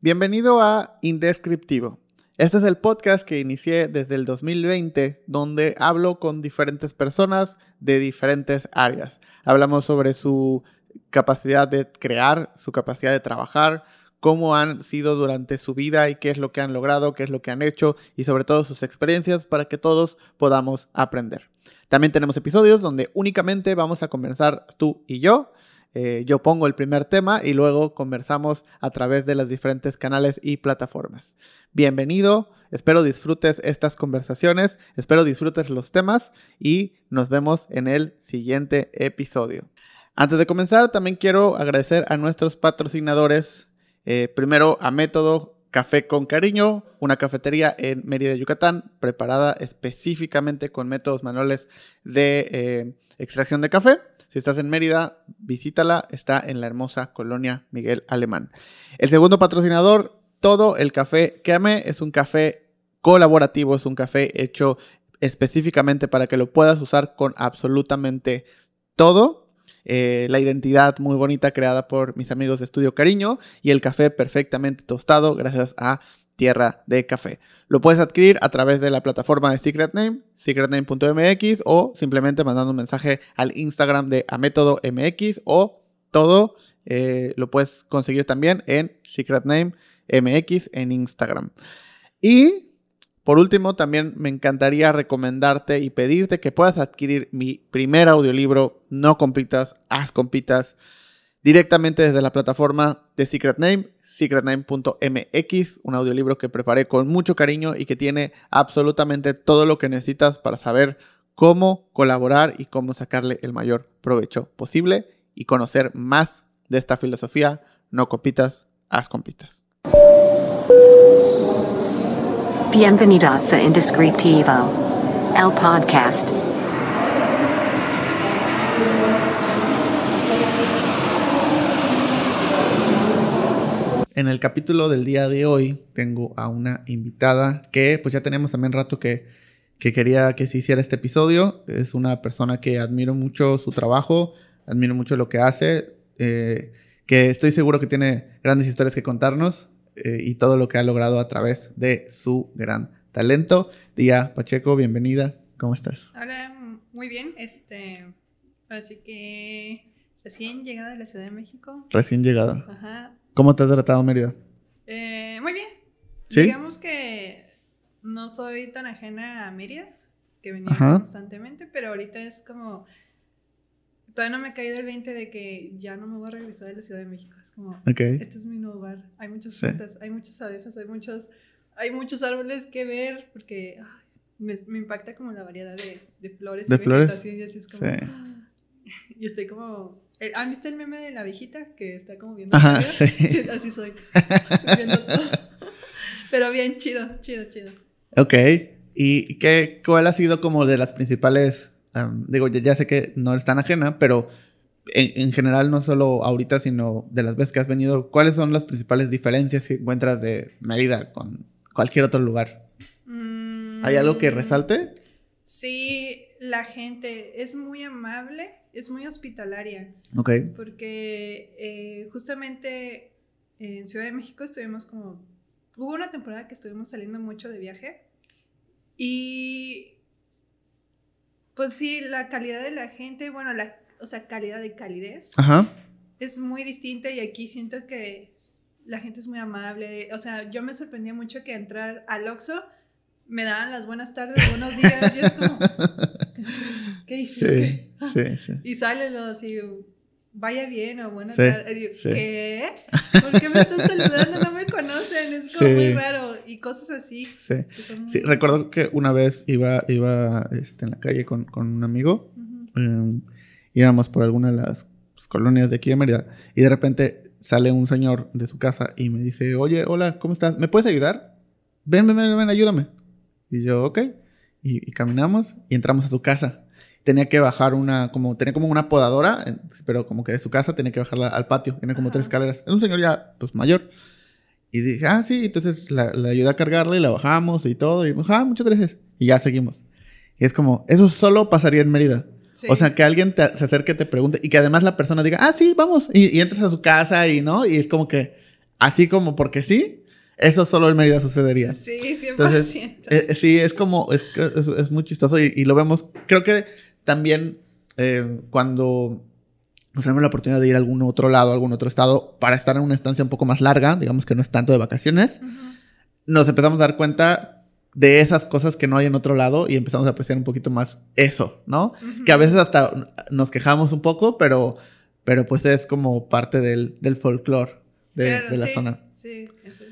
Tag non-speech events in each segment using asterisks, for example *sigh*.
Bienvenido a Indescriptivo. Este es el podcast que inicié desde el 2020, donde hablo con diferentes personas de diferentes áreas. Hablamos sobre su capacidad de crear, su capacidad de trabajar, cómo han sido durante su vida y qué es lo que han logrado, qué es lo que han hecho y sobre todo sus experiencias para que todos podamos aprender. También tenemos episodios donde únicamente vamos a conversar tú y yo. Eh, yo pongo el primer tema y luego conversamos a través de los diferentes canales y plataformas. Bienvenido, espero disfrutes estas conversaciones, espero disfrutes los temas y nos vemos en el siguiente episodio. Antes de comenzar, también quiero agradecer a nuestros patrocinadores. Eh, primero a Método Café con Cariño, una cafetería en Mérida, Yucatán, preparada específicamente con métodos manuales de eh, extracción de café. Si estás en Mérida, visítala, está en la hermosa colonia Miguel Alemán. El segundo patrocinador, todo el café que amé, es un café colaborativo, es un café hecho específicamente para que lo puedas usar con absolutamente todo. Eh, la identidad muy bonita creada por mis amigos de Estudio Cariño y el café perfectamente tostado gracias a Tierra de Café. Lo puedes adquirir a través de la plataforma de Secret Name, secretname.mx o simplemente mandando un mensaje al Instagram de Amétodo MX o todo eh, lo puedes conseguir también en Secret Name MX en Instagram. Y por último, también me encantaría recomendarte y pedirte que puedas adquirir mi primer audiolibro, No Compitas, Haz Compitas, directamente desde la plataforma de Secret Name, secretname.mx, un audiolibro que preparé con mucho cariño y que tiene absolutamente todo lo que necesitas para saber cómo colaborar y cómo sacarle el mayor provecho posible y conocer más de esta filosofía, no compitas, haz compitas. Bienvenidos a Indescriptivo, el podcast. En el capítulo del día de hoy tengo a una invitada que pues ya tenemos también rato que, que quería que se hiciera este episodio. Es una persona que admiro mucho su trabajo, admiro mucho lo que hace, eh, que estoy seguro que tiene grandes historias que contarnos. Eh, y todo lo que ha logrado a través de su gran talento. Día Pacheco, bienvenida. ¿Cómo estás? Hola, muy bien. Este, así que recién llegada de la Ciudad de México. Recién llegada. Ajá. ¿Cómo te ha tratado Mérida? Eh, muy bien. ¿Sí? Digamos que no soy tan ajena a Mérida, que venía Ajá. constantemente, pero ahorita es como todavía no me ha caído el 20 de que ya no me voy a regresar de la Ciudad de México. Es como, Ok. este es mi nuevo hogar. Hay muchas Sí. plantas, hay muchas abejas, hay muchos, hay muchos árboles que ver porque ay, me, me impacta como la variedad de, de flores ¿De y flores? y así es como... Sí. *gasps* Y estoy como... eh, ¿Han visto el meme de la viejita que está como viendo Ajá, sí. *laughs* así soy. *laughs* Viendo todo. Pero bien, chido, chido, chido. Ok. ¿Y qué, cuál ha sido como de las principales, am, digo, ya, ya sé que no eres tan ajena, pero en, en general no solo ahorita, sino de las veces que has venido, ¿cuáles son las principales diferencias que encuentras de Mérida con cualquier otro lugar? ¿Hay algo que Mm, resalte? Sí, la gente es muy amable, es muy hospitalaria. Ok. Porque eh, justamente en Ciudad de México estuvimos como... Hubo una temporada que estuvimos saliendo mucho de viaje y pues sí, la calidad de la gente, bueno, la, o sea, calidad de calidez Ajá. es muy distinta y aquí siento que la gente es muy amable. O sea, yo me sorprendía mucho que entrar al Oxxo me daban las buenas tardes, buenos días y es como... *laughs* ¿Qué Sí, hiciste? sí, sí. *laughs* Y sale lo así, vaya bien o buena Sí, tarde. Y digo, sí. ¿Qué? ¿Por qué me están saludando? No me conocen. Es como Sí. muy raro. Y cosas así. Sí. muy- Sí, recuerdo que una vez iba, iba este, en la calle con, con un amigo. Eh, íbamos por alguna de las colonias de aquí de Mérida. Y de repente sale un señor de su casa y me dice, oye, hola, ¿cómo estás? ¿Me puedes ayudar? Ven, ven, ven, ven, ayúdame. Y yo, ok. Y, y caminamos y entramos a su casa. Tenía que bajar una, como, tenía como una podadora, pero como que de su casa tenía que bajarla al patio. Tiene como Ajá. tres escaleras. Es un señor ya, pues, mayor. Y dije, ah, sí, entonces la, la ayudé a cargarla y la bajamos y todo. Y ah, muchas gracias. Y ya seguimos. Y es como, eso solo pasaría en Mérida. Sí. O sea, que alguien te, se acerque, te pregunte y que además la persona diga, ah, sí, vamos. Y, y entras a su casa y no. Y es como que así como porque sí, eso solo en Mérida sucedería. Sí, 100%. Entonces, eh, sí, es como, es, es, es muy chistoso y, y, lo vemos, creo que también eh, cuando nos tenemos la oportunidad de ir a algún otro lado, a algún otro estado, para estar en una estancia un poco más larga, digamos que no es tanto de vacaciones, uh -huh. nos empezamos a dar cuenta de esas cosas que no hay en otro lado y empezamos a apreciar un poquito más eso, ¿no? Uh -huh. Que a veces hasta nos quejamos un poco, pero, pero pues es como parte del, del folclore de, claro, de, la sí, zona. Sí, eso.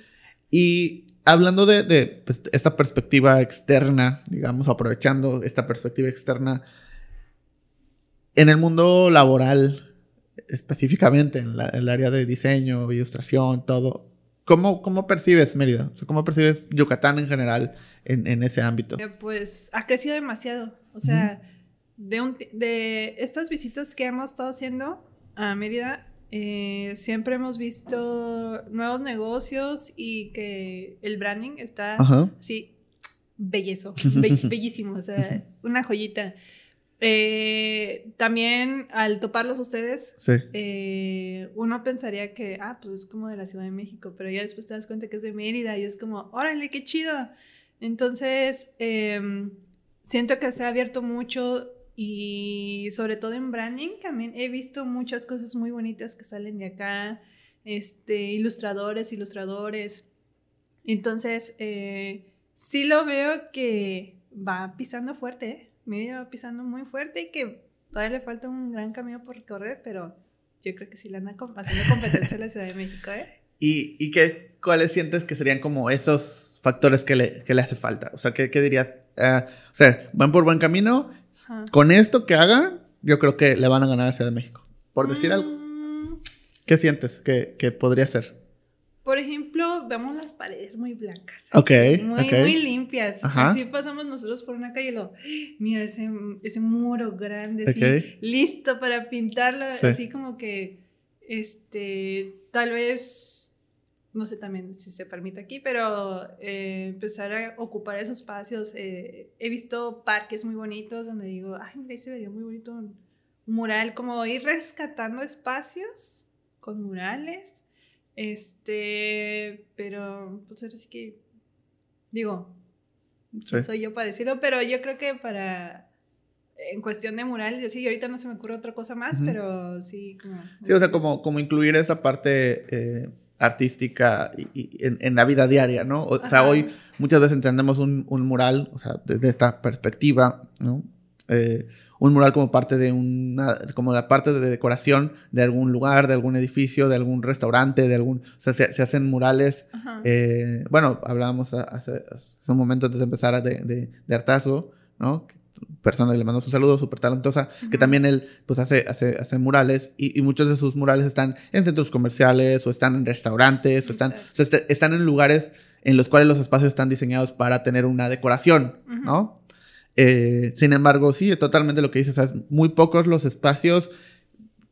Y hablando de, de pues, esta perspectiva externa, digamos, aprovechando esta perspectiva externa, en el mundo laboral, específicamente en, la, en el área de diseño, ilustración, todo, ¿cómo, cómo percibes Mérida? O sea, ¿Cómo percibes Yucatán en general en, en, ese ámbito? Pues ha crecido demasiado. O sea, uh -huh. de, un, de estas visitas que hemos estado haciendo a Mérida, eh, siempre hemos visto nuevos negocios y que el branding está sí bellezo, *laughs* be bellísimo, o sea, una joyita. Eh, también al toparlos ustedes, sí. eh, uno pensaría que, ah, pues es como de la Ciudad de México, pero ya después te das cuenta que es de Mérida y es como, órale, qué chido. Entonces, eh, siento que se ha abierto mucho y sobre todo en branding también he visto muchas cosas muy bonitas que salen de acá, este, ilustradores, ilustradores. Entonces, eh, sí lo veo que va pisando fuerte, ¿eh? Mérida va pisando muy fuerte y que todavía le falta un gran camino por recorrer, pero yo creo que sí le anda haciendo competencia a la Ciudad de México, ¿eh? ¿Y, y qué, cuáles sientes que serían como esos factores que le, que le hace falta? O sea, ¿qué, qué dirías? Uh, o sea, van por buen camino. Ajá. Con esto que haga, yo creo que le van a ganar a Ciudad de México. Por decir mm. algo. ¿Qué sientes que, que podría ser? Por ejemplo, vemos las paredes muy blancas. Ok. Muy, okay. muy limpias. Ajá. Así pasamos nosotros por una calle y lo, mira ese, ese muro grande, así, okay. listo para pintarlo. Sí. Así como que, este, tal vez, no sé también si se permite aquí, pero eh, empezar a ocupar esos espacios. Eh, he visto parques muy bonitos donde digo, ay, mira, se vería muy bonito un mural, como ir rescatando espacios con murales este, pero pues ahora sí que digo, sí. soy yo para decirlo, pero yo creo que para en cuestión de murales, sí, ahorita no se me ocurre otra cosa más, uh -huh. pero sí como Sí, o sea, como como incluir esa parte eh, artística y, y en, en, la vida diaria, ¿no? O sea, hoy muchas veces entendemos un, un mural, o sea, desde esta perspectiva, ¿no? Eh, un mural como parte de una, como la parte de decoración de algún lugar, de algún edificio, de algún restaurante, de algún, o sea, se, se hacen murales, eh, bueno, hablábamos hace, hace, un momento antes de empezar de, de, de Artazo, ¿no? Persona le mandó un saludo, súper talentosa, uh -huh. que también él, pues, hace, hace, hace murales, y, y, muchos de sus murales están en centros comerciales, o están en restaurantes, o están, o sea, están en lugares en los cuales los espacios están diseñados para tener una decoración, uh -huh. ¿no? Eh, sin embargo, sí, es totalmente lo que dices. O sea, muy pocos los espacios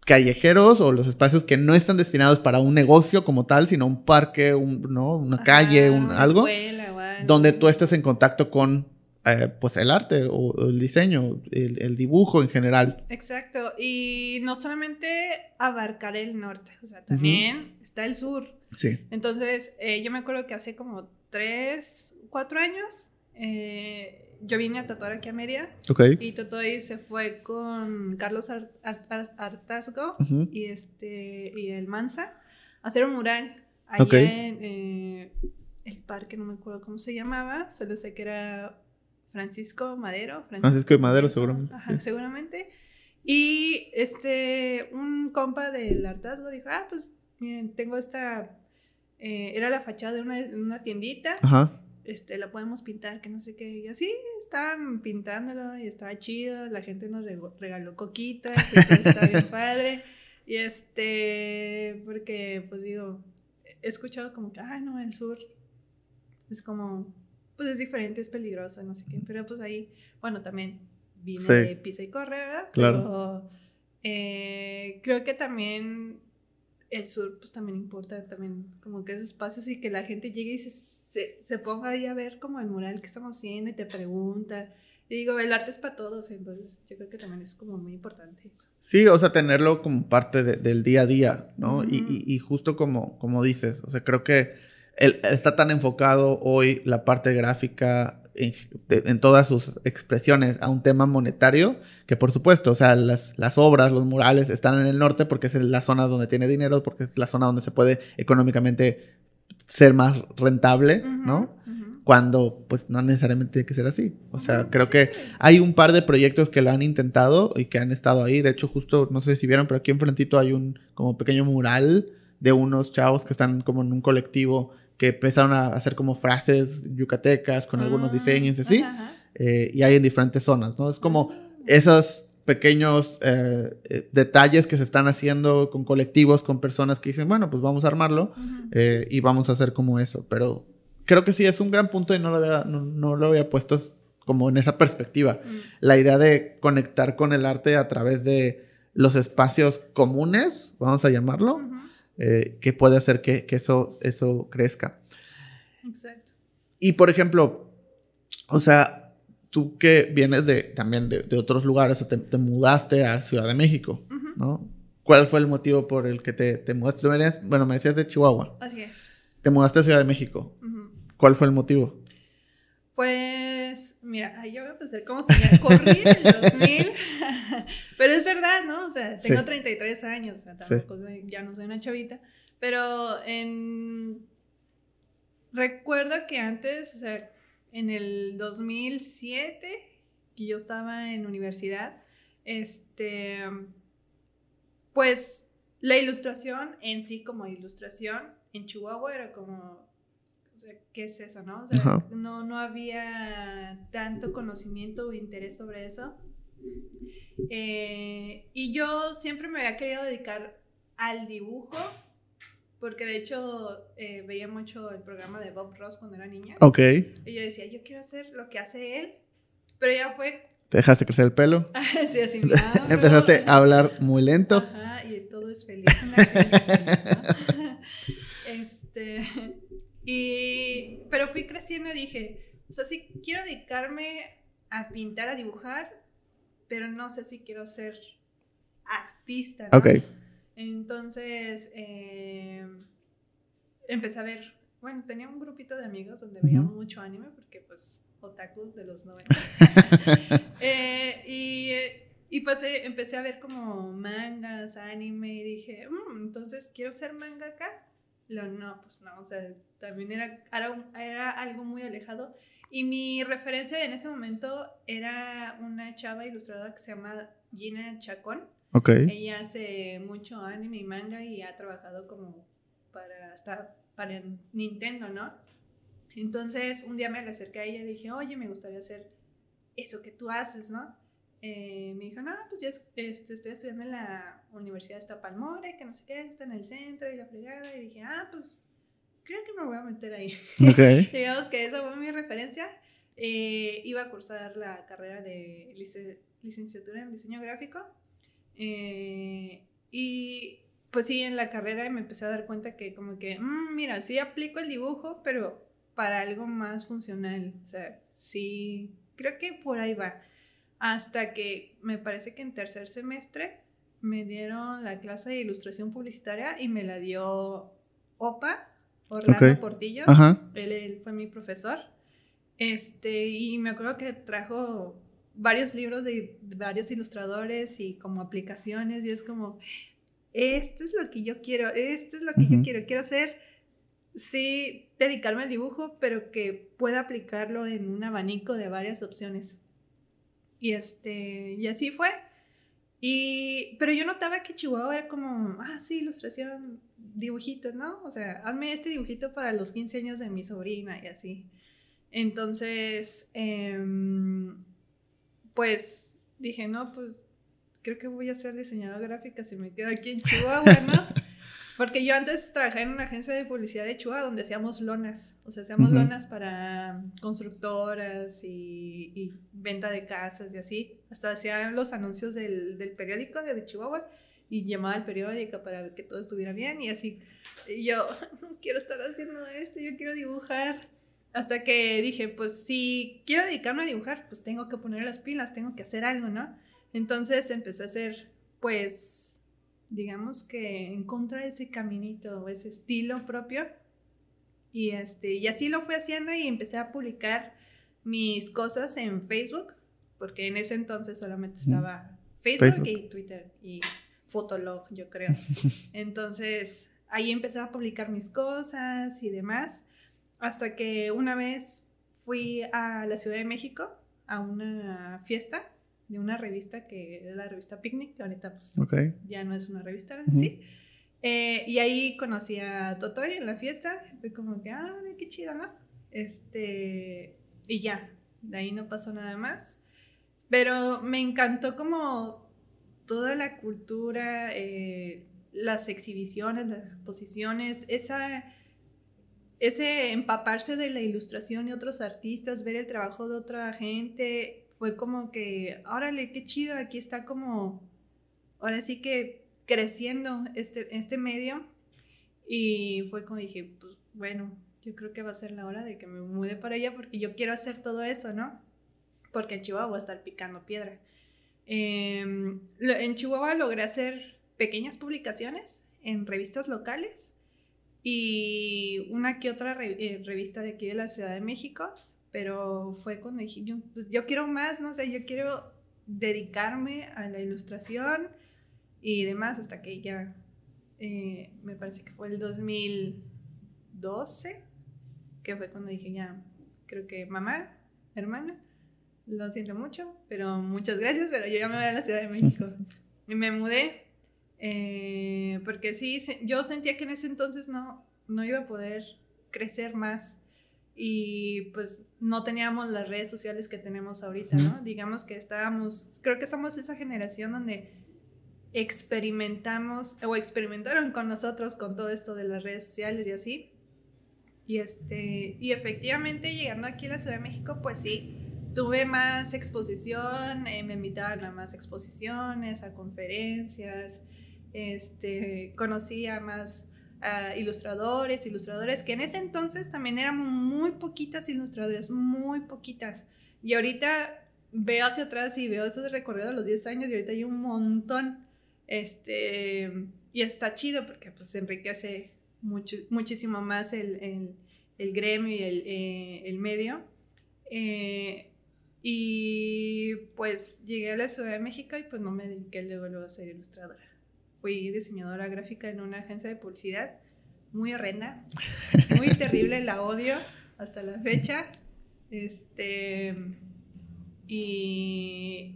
callejeros o los espacios que no están destinados para un negocio como tal, sino un parque, un, ¿no? una Ajá, calle, un, una algo, escuela, donde tú estés en contacto con eh, pues el arte o, o el diseño, el, el, dibujo en general. Exacto, y no solamente abarcar el norte, o sea, también uh -huh. está el sur. Sí. Entonces, eh, yo me acuerdo que hace como tres, cuatro años, eh, yo vine a tatuar aquí a Mérida. Okay. Y Totoy se fue con Carlos Art Artazgo uh -huh. y, este, y el Mansa a hacer un mural allá okay. en eh, el parque, no me acuerdo cómo se llamaba, solo sé que era Francisco Madero. Francisco, Francisco de Madero, seguramente. Ajá, sí. seguramente. Y este, un compa del Artazgo dijo, ah, pues miren, tengo esta, eh, era la fachada de una, una tiendita. Ajá este, la podemos pintar, que no sé qué. Y así estaban pintándolo y estaba chido. La gente nos regaló coquitas, estaba bien *laughs* padre. Y este, porque, pues digo, he escuchado como que, ay, no, el sur es como, pues es diferente, es peligroso, no sé qué. Pero pues ahí, bueno, también vine sí. de pisa y corre, ¿verdad? Claro. Pero eh, creo que también el sur, pues también importa, también como que esos espacios y que la gente llegue y se se, se, ponga ahí a ver como el mural que estamos haciendo y te pregunta. Y digo, el arte es para todos, entonces yo creo que también es como muy importante eso. Sí, o sea, tenerlo como parte de- del día a día, ¿no? y, y- y justo como, como dices, o sea, creo que el- está tan enfocado hoy la parte gráfica en, de- en todas sus expresiones a un tema monetario, que por supuesto, o sea, las, las obras, los murales están en el norte porque es la zona donde tiene dinero, porque es la zona donde se puede económicamente ser más rentable, ¿no? Cuando pues no necesariamente tiene que ser así. O sea, creo que hay un par de proyectos que lo han intentado y que han estado ahí. De hecho, justo, no sé si vieron, pero aquí enfrentito hay un como pequeño mural de unos chavos que están como en un colectivo que empezaron a hacer como frases yucatecas con algunos Ah, diseños y así. eh, y hay en diferentes zonas, ¿no? Es como esos pequeños eh, eh, detalles que se están haciendo con colectivos, con personas que dicen, bueno, pues vamos a armarlo eh, y vamos a hacer como eso. Pero creo que sí es un gran punto y no lo había, no, no lo había puesto como en esa perspectiva. Mm. La idea de conectar con el arte a través de los espacios comunes, vamos a llamarlo, eh, que puede hacer que, que eso, eso crezca. Exacto. Y por ejemplo, o sea, tú que vienes de también de, de otros lugares, o te, te mudaste a Ciudad de México. ¿no? ¿Cuál fue el motivo por el que te, te mudaste? Bueno, me decías de Chihuahua. Así es. Te mudaste a Ciudad de México. ¿Cuál fue el motivo? Pues, mira, ay, yo voy a pensar cómo señal. Corrí en el 2000, *laughs* *laughs* pero es verdad, ¿no? O sea, tengo Sí. 33 años, o sea, tampoco soy- ya no soy una chavita, pero en... Recuerdo que antes, o sea, en el 2007, que yo estaba en universidad, este, pues la ilustración en sí como ilustración en Chihuahua era como, o sea, ¿qué es eso, no? O sea, no, no había tanto conocimiento o interés sobre eso. Eh, y yo siempre me había querido dedicar al dibujo, porque de hecho eh, veía mucho el programa de Bob Ross cuando era niña. Ok. Y yo decía, yo quiero hacer lo que hace él, pero ya fue ¿Te dejaste crecer el pelo? *laughs* así, así, hablo. *laughs* Empezaste a hablar muy lento. Ajá, y todo es feliz. *laughs* este, y, pero fui creciendo y dije, o sea, sí quiero dedicarme a pintar, a dibujar, pero no sé si quiero ser artista. ¿no? Ok. Entonces, eh, empecé a ver, bueno, tenía un grupito de amigos donde veíamos Ujú. mucho anime, porque pues, otaku de los 90. *laughs* Eh, y, y pues eh, empecé a ver como mangas, anime, y dije, "Mm, entonces quiero ser mangaka. Lo, no, pues no, o sea, también era, era, era algo muy alejado. Y mi referencia en ese momento era una chava ilustradora que se llama Gina Chacón. Ok. Ella hace mucho anime y manga y ha trabajado como para hasta para Nintendo, ¿no? Entonces un día me le acerqué a ella y dije, oye, me gustaría hacer eso que tú haces, ¿no? Eh, me dijo, no, pues yo es- este, estoy estudiando en la Universidad de Tapalmore, que no sé qué, está en el centro y la fregada. Y dije, ah, pues creo que me voy a meter ahí. Ok. *laughs* Digamos que esa fue mi referencia. Eh, iba a cursar la carrera de lice- licenciatura en diseño gráfico. Eh, y pues sí, en la carrera me empecé a dar cuenta que como que, "Mm, mira, sí aplico el dibujo, pero para algo más funcional. O sea, sí, creo que por ahí va. Hasta que me parece que en tercer semestre me dieron la clase de ilustración publicitaria y me la dio OPA, Orlando. Portillo. Ajá. Él, él fue mi profesor. Este, y me acuerdo que trajo varios libros de, de varios ilustradores y como aplicaciones y es como, esto es lo que yo quiero, esto es lo que yo quiero, quiero hacer, sí, dedicarme al dibujo, pero que pueda aplicarlo en un abanico de varias opciones. Y este, y así fue. Y, pero yo notaba que Chihuahua era como, ah, sí, ilustración, dibujitos, ¿no? O sea, hazme este dibujito para los 15 años de mi sobrina y así. Entonces, em, pues dije, no, pues creo que voy a ser diseñadora gráfica si me quedo aquí en Chihuahua, ¿no? *laughs* Porque yo antes trabajé en una agencia de publicidad de Chihuahua donde hacíamos lonas, o sea, hacíamos lonas para constructoras y, y venta de casas y así. Hasta hacía los anuncios del, del periódico de, de Chihuahua y llamaba al periódico para que todo estuviera bien y así. Y yo, *laughs* no quiero estar haciendo esto, yo quiero dibujar. Hasta que dije, pues si quiero dedicarme a dibujar, pues tengo que poner las pilas, tengo que hacer algo, ¿no? Entonces empecé a hacer, pues, digamos que encontrar ese caminito, ese estilo propio. Y, este, y así lo fui haciendo y empecé a publicar mis cosas en Facebook, porque en ese entonces solamente estaba Facebook, y Twitter y Fotolog, yo creo. *laughs* Entonces ahí empecé a publicar mis cosas y demás. Hasta que una vez fui a la Ciudad de México a una fiesta de una revista que es la revista Picnic, que ahorita pues ya no es una revista, ¿sí? Eh, y ahí conocí a Totoy en la fiesta, fue como que, ah, qué chido, ¿no? Este, y ya, de ahí no pasó nada más. Pero me encantó como toda la cultura, eh, las exhibiciones, las exposiciones, esa ese empaparse de la ilustración y otros artistas, ver el trabajo de otra gente, fue como que, órale, qué chido, aquí está como, ahora sí que creciendo este, este medio. Y fue como dije, pues bueno, yo creo que va a ser la hora de que me mude para allá porque yo quiero hacer todo eso, ¿no? Porque en Chihuahua estar picando piedra. Em, en Chihuahua logré hacer pequeñas publicaciones en revistas locales y una que otra eh, revista de aquí de la Ciudad de México, pero fue cuando dije, yo, pues yo quiero más, no sé, yo quiero dedicarme a la ilustración y demás, hasta que ya eh, me parece que fue el 2012, que fue cuando dije, ya, creo que mamá, hermana, lo siento mucho, pero muchas gracias, pero yo ya me voy a la Ciudad de México. *laughs* y me mudé eh, porque sí, yo sentía que en ese entonces no, no iba a poder crecer más y pues no teníamos las redes sociales que tenemos ahorita, ¿no? Digamos que estábamos, creo que somos esa generación donde experimentamos o experimentaron con nosotros con todo esto de las redes sociales y así. Y este, y efectivamente llegando aquí a la Ciudad de México, pues sí, tuve más exposición, eh, me invitaban a más exposiciones, a conferencias, este, conocí a más ilustradores, ilustradores, que en ese entonces también éramos muy poquitas ilustradoras, muy poquitas. Y ahorita veo hacia atrás y veo esos recorridos de los 10 años y ahorita hay un montón. Este, y está chido porque pues enriquece mucho, muchísimo más el, gremio y el, eh, medio. Eh, y pues llegué a la Ciudad de México y pues no me dediqué luego, luego a ser ilustradora fui diseñadora gráfica en una agencia de publicidad muy horrenda, muy *laughs* terrible, la odio hasta la fecha. Este, y,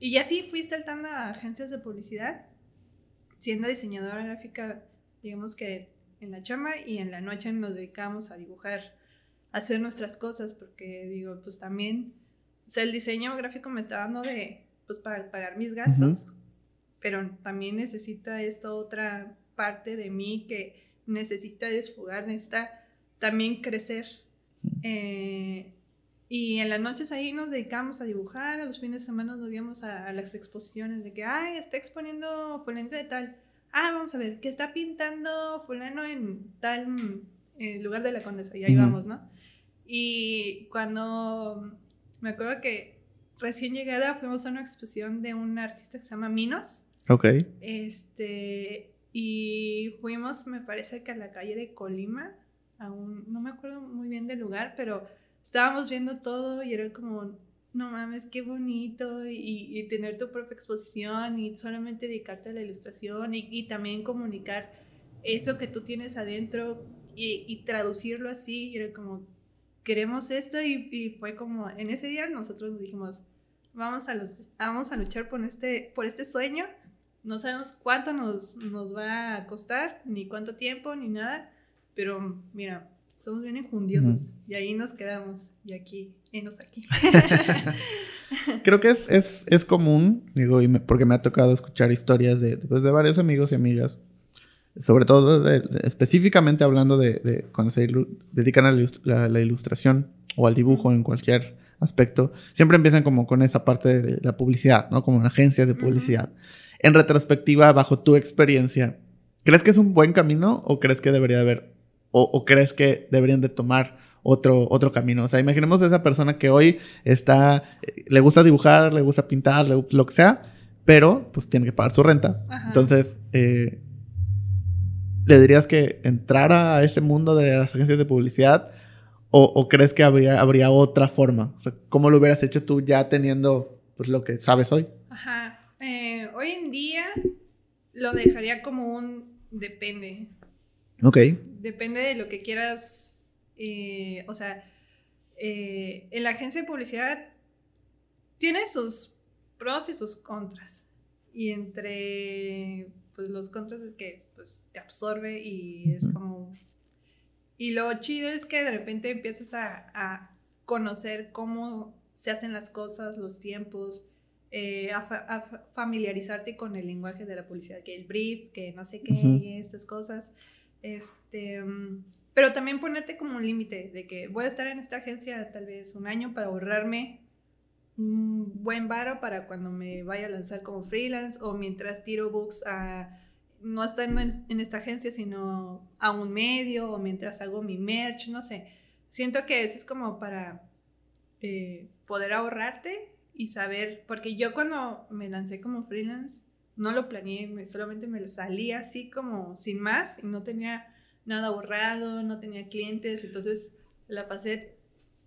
y así fui saltando a agencias de publicidad, siendo diseñadora gráfica, digamos que en la chama y en la noche nos dedicamos a dibujar, a hacer nuestras cosas, porque digo, pues también, o sea, el diseño gráfico me está dando de, pues para pagar mis gastos pero también necesita esta otra parte de mí que necesita desfogar, necesita también crecer. Eh, y en las noches ahí nos dedicamos a dibujar, a los fines de semana nos íbamos a, las exposiciones de que, ay, está exponiendo fulano de tal. Ah, vamos a ver, ¿qué está pintando fulano en tal lugar de la condesa? Y ahí vamos, ¿no? Y cuando me acuerdo que recién llegada fuimos a una exposición de un artista que se llama Minos. Ok. Este, y fuimos, me parece que a la calle de Colima, aún, no me acuerdo muy bien del lugar, pero estábamos viendo todo y era como, no mames, qué bonito, y, tener tu propia exposición y solamente dedicarte a la ilustración y, también comunicar eso que tú tienes adentro y, traducirlo así, y era como, queremos esto, y, fue como, en ese día nosotros dijimos, vamos a, a luchar por este, por este sueño, no sabemos cuánto nos, nos va a costar, ni cuánto tiempo, ni nada, pero mira, somos bien enjundiosos y ahí nos quedamos y aquí, enos aquí. *laughs* Creo que es, es, es común, digo, y porque me ha tocado escuchar historias de, pues, de varios amigos y amigas, sobre todo específicamente hablando de, de, cuando se dedican a la, ilustración o al dibujo en cualquier aspecto, siempre empiezan como con esa parte de la publicidad, ¿no? Como una agencia de publicidad en retrospectiva, bajo tu experiencia, ¿crees que es un buen camino o crees que debería haber, o, crees que deberían de tomar otro, otro camino. O sea, imaginemos a esa persona que hoy está, eh, le gusta dibujar, le gusta pintar, lo que sea, pero pues tiene que pagar su renta. Entonces, eh, ¿le dirías que entrara a este mundo de las agencias de publicidad o, crees que habría, habría otra forma? O sea, ¿Cómo lo hubieras hecho tú ya teniendo pues, lo que sabes hoy? Ajá. Eh, hoy en día lo dejaría como un depende. Ok. Depende de lo que quieras. Eh, o sea, eh, en la agencia de publicidad tiene sus pros y sus contras. Y entre pues los contras es que pues, te absorbe y es como... Y lo chido es que de repente empiezas a, a conocer cómo se hacen las cosas, los tiempos, eh, a, familiarizarte con el lenguaje de la publicidad, que el brief, que no sé qué, estas cosas. Este, pero también ponerte como un límite de que voy a estar en esta agencia tal vez un año para ahorrarme un buen varo para cuando me vaya a lanzar como freelance o mientras tiro books a no estando en, esta agencia sino a un medio o mientras hago mi merch, no sé. Siento que eso es como para eh, poder ahorrarte y saber, porque yo cuando me lancé como freelance, no lo planeé, solamente me salí así como sin más y no tenía nada ahorrado, no tenía clientes, entonces la pasé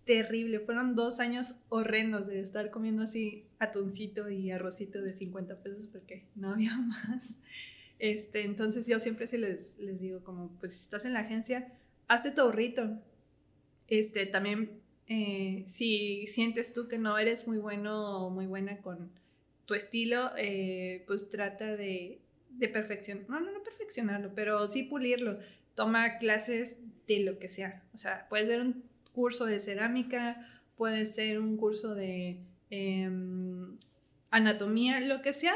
terrible. Fueron dos años horrendos de estar comiendo así atuncito y arrocito de 50 pesos porque no había *laughs* más. Este, entonces yo siempre sí les, les digo como, pues si estás en la agencia, hazte tu ahorrito. Este, también eh, si sientes tú que no eres muy bueno o muy buena con tu estilo, eh, pues trata de, de perfeccionar, no, no, no perfeccionarlo, pero sí pulirlo. Toma clases de lo que sea. O sea, puede ser un curso de cerámica, puede ser un curso de em, anatomía, lo que sea,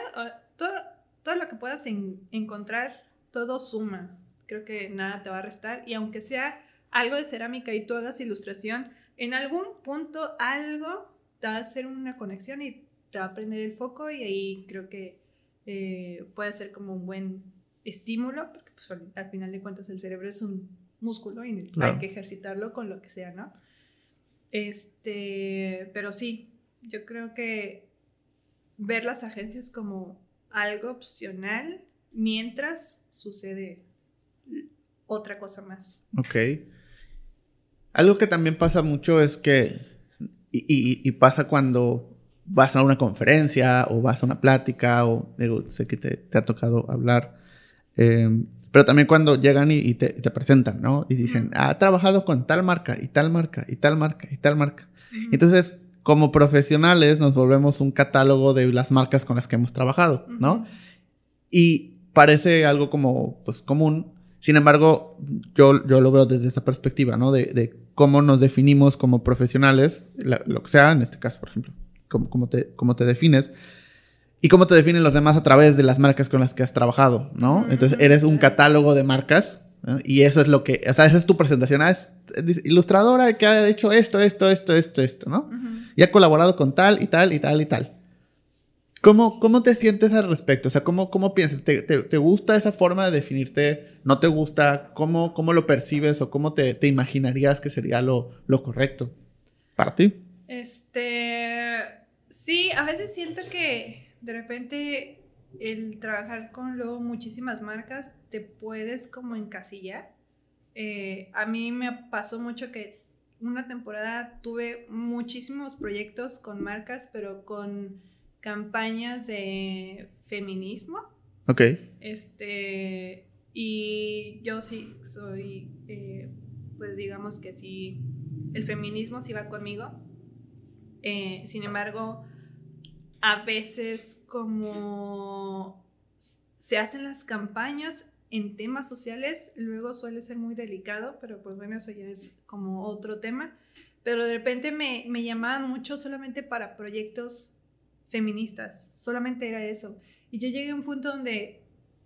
todo lo que puedas encontrar, todo suma. Creo que nada te va a restar. Y aunque sea algo de cerámica y tú hagas ilustración, en algún punto algo te va a hacer una conexión y te va a prender el foco y ahí creo que eh, puede ser como un buen estímulo, porque pues, al final de cuentas el cerebro es un músculo y hay que ejercitarlo con lo que sea, ¿no? Este, pero sí, yo creo que ver las agencias como algo opcional mientras sucede otra cosa más. Ok. Algo que también pasa mucho es que, y, pasa cuando vas a una conferencia o vas a una plática o digo, sé que te, ha tocado hablar, em, pero también cuando llegan y, te, presentan, ¿no? Y dicen, ha trabajado con tal marca y tal marca y tal marca y tal marca. Entonces, como profesionales nos volvemos un catálogo de las marcas con las que hemos trabajado, ¿no? Y parece algo como, pues, común. Sin embargo, yo, yo lo veo desde esa perspectiva, ¿no? De, de cómo nos definimos como profesionales, lo que sea, en este caso, por ejemplo, cómo, te, cómo te defines y cómo te definen los demás a través de las marcas con las que has trabajado, ¿no? Entonces, eres un catálogo de marcas y eso es lo que, o sea, esa es tu presentación. Ah, es ilustradora que ha hecho esto, esto, esto, esto, esto, ¿no? Y ha colaborado con tal y tal y tal y tal. ¿Cómo, ¿Cómo te sientes al respecto? O sea, ¿cómo, cómo piensas? ¿Te, te, gusta esa forma de definirte? ¿No te gusta? ¿Cómo, cómo lo percibes o cómo te, te imaginarías que sería lo, lo, correcto para ti? Este, sí, a veces siento que de repente el trabajar con luego muchísimas marcas te puedes como encasillar. Eh, a mí me pasó mucho que una temporada tuve muchísimos proyectos con marcas, pero con campañas de feminismo. Ok. Este, y yo sí soy, eh, pues digamos que sí, el feminismo sí va conmigo. Eh, sin embargo, a veces como se hacen las campañas en temas sociales, luego suele ser muy delicado, pero pues bueno, eso ya es como otro tema. Pero de repente me, me llamaban mucho solamente para proyectos feministas, solamente era eso. Y yo llegué a un punto donde,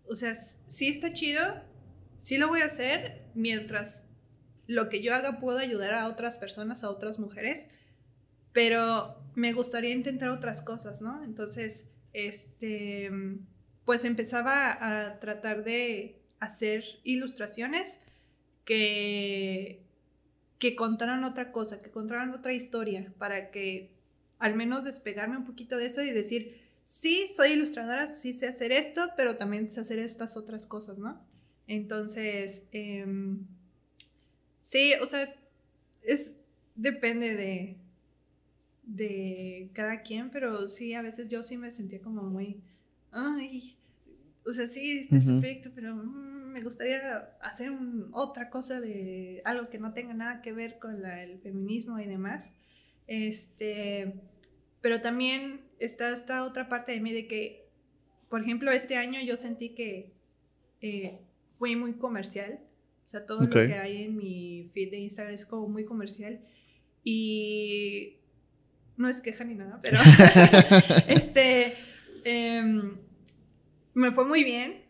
o sea, sí está chido, sí lo voy a hacer mientras lo que yo haga pueda ayudar a otras personas, a otras mujeres, pero me gustaría intentar otras cosas, ¿no? Entonces, este, pues empezaba a tratar de hacer ilustraciones que que contaran otra cosa, que contaran otra historia, para que al menos despegarme un poquito de eso y decir, sí, soy ilustradora, sí sé hacer esto, pero también sé hacer estas otras cosas, ¿no? Entonces, em, sí, o sea, es, depende de, de cada quien, pero sí, a veces yo sí me sentía como muy, ay, o sea, sí, este es perfecto, pero mm, me gustaría hacer otra cosa de algo que no tenga nada que ver con el feminismo y demás. Este, pero también está esta otra parte de mí de que, por ejemplo, este año yo sentí que eh, fui muy comercial. O sea, todo lo que hay en mi feed de Instagram es como muy comercial. Y no es queja ni nada, pero *laughs* *laughs* este, em, me fue muy bien.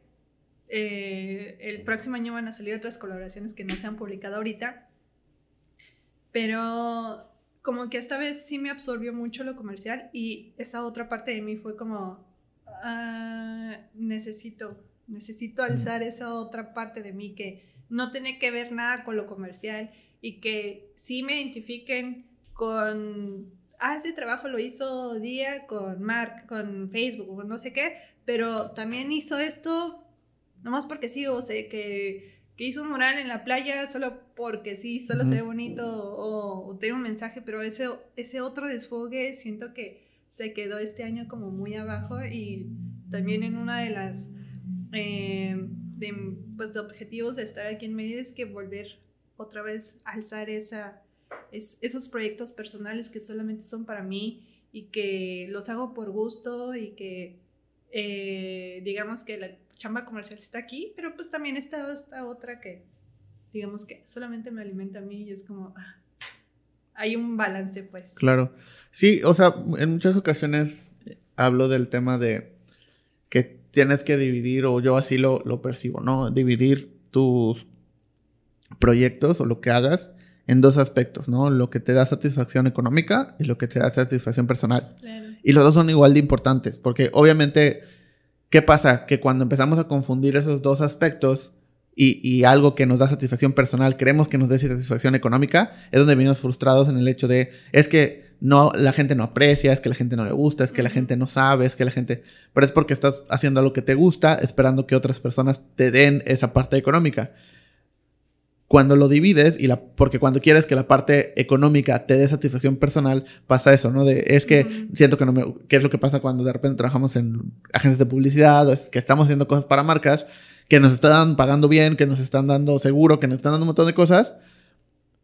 Eh, el próximo año van a salir otras colaboraciones que no se han publicado ahorita. Pero como que esta vez sí me absorbió mucho lo comercial y esta otra parte de mí fue como, ah, necesito, necesito alzar esa otra parte de mí que no tiene que ver nada con lo comercial y que sí me identifiquen con, ah, ese trabajo lo hizo Día con Mark, con Facebook o no sé qué, pero también hizo esto, nomás porque sí, o sé que que hizo un mural en la playa solo porque sí, solo se ve bonito o, tiene un mensaje, pero ese, ese otro desfogue siento que se quedó este año como muy abajo y también en una de las eh, pues, objetivos de estar aquí en Mérida es que volver otra vez a alzar esa, esos proyectos personales que solamente son para mí y que los hago por gusto y que eh, digamos que la chamba comercial está aquí, pero pues también está esta otra que, digamos que solamente me alimenta a mí y es como, ah, hay un balance pues. Claro. Sí, o sea, en muchas ocasiones hablo del tema de que tienes que dividir, o yo así lo, lo percibo, ¿no? Dividir tus proyectos o lo que hagas en dos aspectos, ¿no? Lo que te da satisfacción económica y lo que te da satisfacción personal. Y los dos son igual de importantes, porque obviamente ¿Qué pasa? Que cuando empezamos a confundir esos dos aspectos y, algo que nos da satisfacción personal, creemos que nos dé satisfacción económica, es donde venimos frustrados en el hecho de, es que no, la gente no aprecia, es que la gente no le gusta, es que la gente no sabe, es que la gente... Pero es porque estás haciendo algo que te gusta, esperando que otras personas te den esa parte económica cuando lo divides, y la, porque cuando quieres que la parte económica te dé satisfacción personal, pasa eso, ¿no? De, es que siento que no me... ¿Qué es lo que pasa cuando de repente trabajamos en agencias de publicidad o es que estamos haciendo cosas para marcas que nos están pagando bien, que nos están dando seguro, que nos están dando un montón de cosas,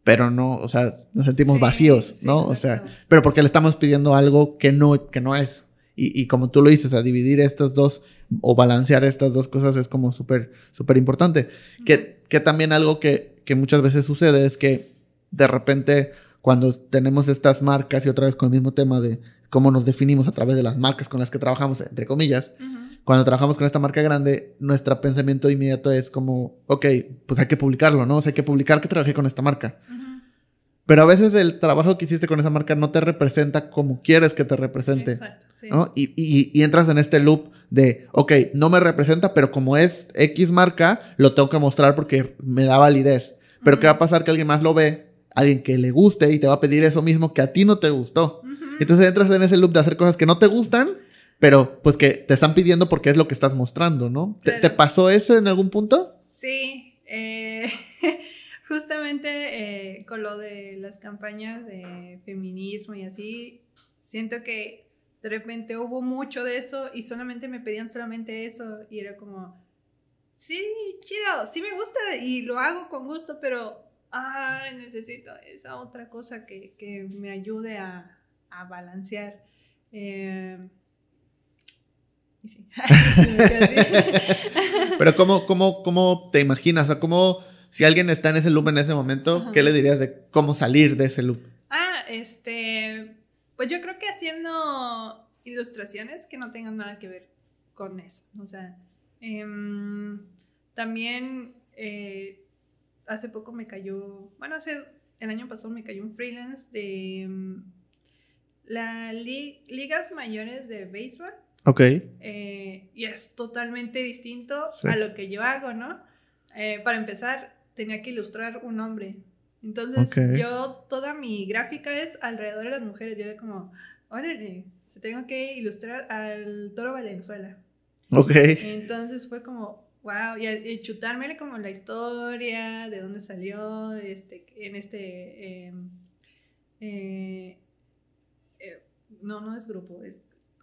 pero no, o sea, nos sentimos vacíos, ¿no? o sea, pero porque le estamos pidiendo algo que no, que no es. Y, y como tú lo dices, a dividir estas dos o balancear estas dos cosas es como súper, súper importante. que, que también algo que, que muchas veces sucede es que de repente cuando tenemos estas marcas y otra vez con el mismo tema de cómo nos definimos a través de las marcas con las que trabajamos, entre comillas, cuando trabajamos con esta marca grande, nuestro pensamiento inmediato es como, ok, pues hay que publicarlo, ¿no? O sea, hay que publicar que trabajé con esta marca. Pero a veces el trabajo que hiciste con esa marca no te representa como quieres que te represente. Exacto, sí. ¿no? Y, y, y, entras en este loop de, ok, no me representa, pero como es X marca, lo tengo que mostrar porque me da validez. Pero ¿qué va a pasar? Que alguien más lo ve, alguien que le guste y te va a pedir eso mismo que a ti no te gustó. Entonces entras en ese loop de hacer cosas que no te gustan, pero pues que te están pidiendo porque es lo que estás mostrando, ¿no? ¿Te, pasó eso en algún punto? Sí, eh, *laughs* justamente eh, con lo de las campañas de feminismo y así, siento que de repente hubo mucho de eso y solamente me pedían solamente eso y era como, sí, chido, sí me gusta y lo hago con gusto, pero ay, necesito esa otra cosa que, que me ayude a, a balancear. Eh, *laughs* *laughs* pero ¿cómo, cómo, cómo te imaginas? O sea, ¿cómo, si alguien está en ese loop en ese momento, ¿qué le dirías de cómo salir de ese loop? Ah, este, pues yo creo que haciendo ilustraciones que no tengan nada que ver con eso. O sea, em, también eh, hace poco me cayó, bueno, hace el año pasado me cayó un freelance de em, las ligas mayores de béisbol. Ok. Eh, y es totalmente distinto a lo que yo hago, ¿no? Eh, para empezar, tenía que ilustrar un hombre Entonces, yo, toda mi gráfica es alrededor de las mujeres. Yo era como, órale, se tengo que ilustrar al toro Valenzuela. Ok. Entonces fue como, wow, y, y chutármele como la historia, de dónde salió, este, en este, eh, eh, eh, no, no es grupo, es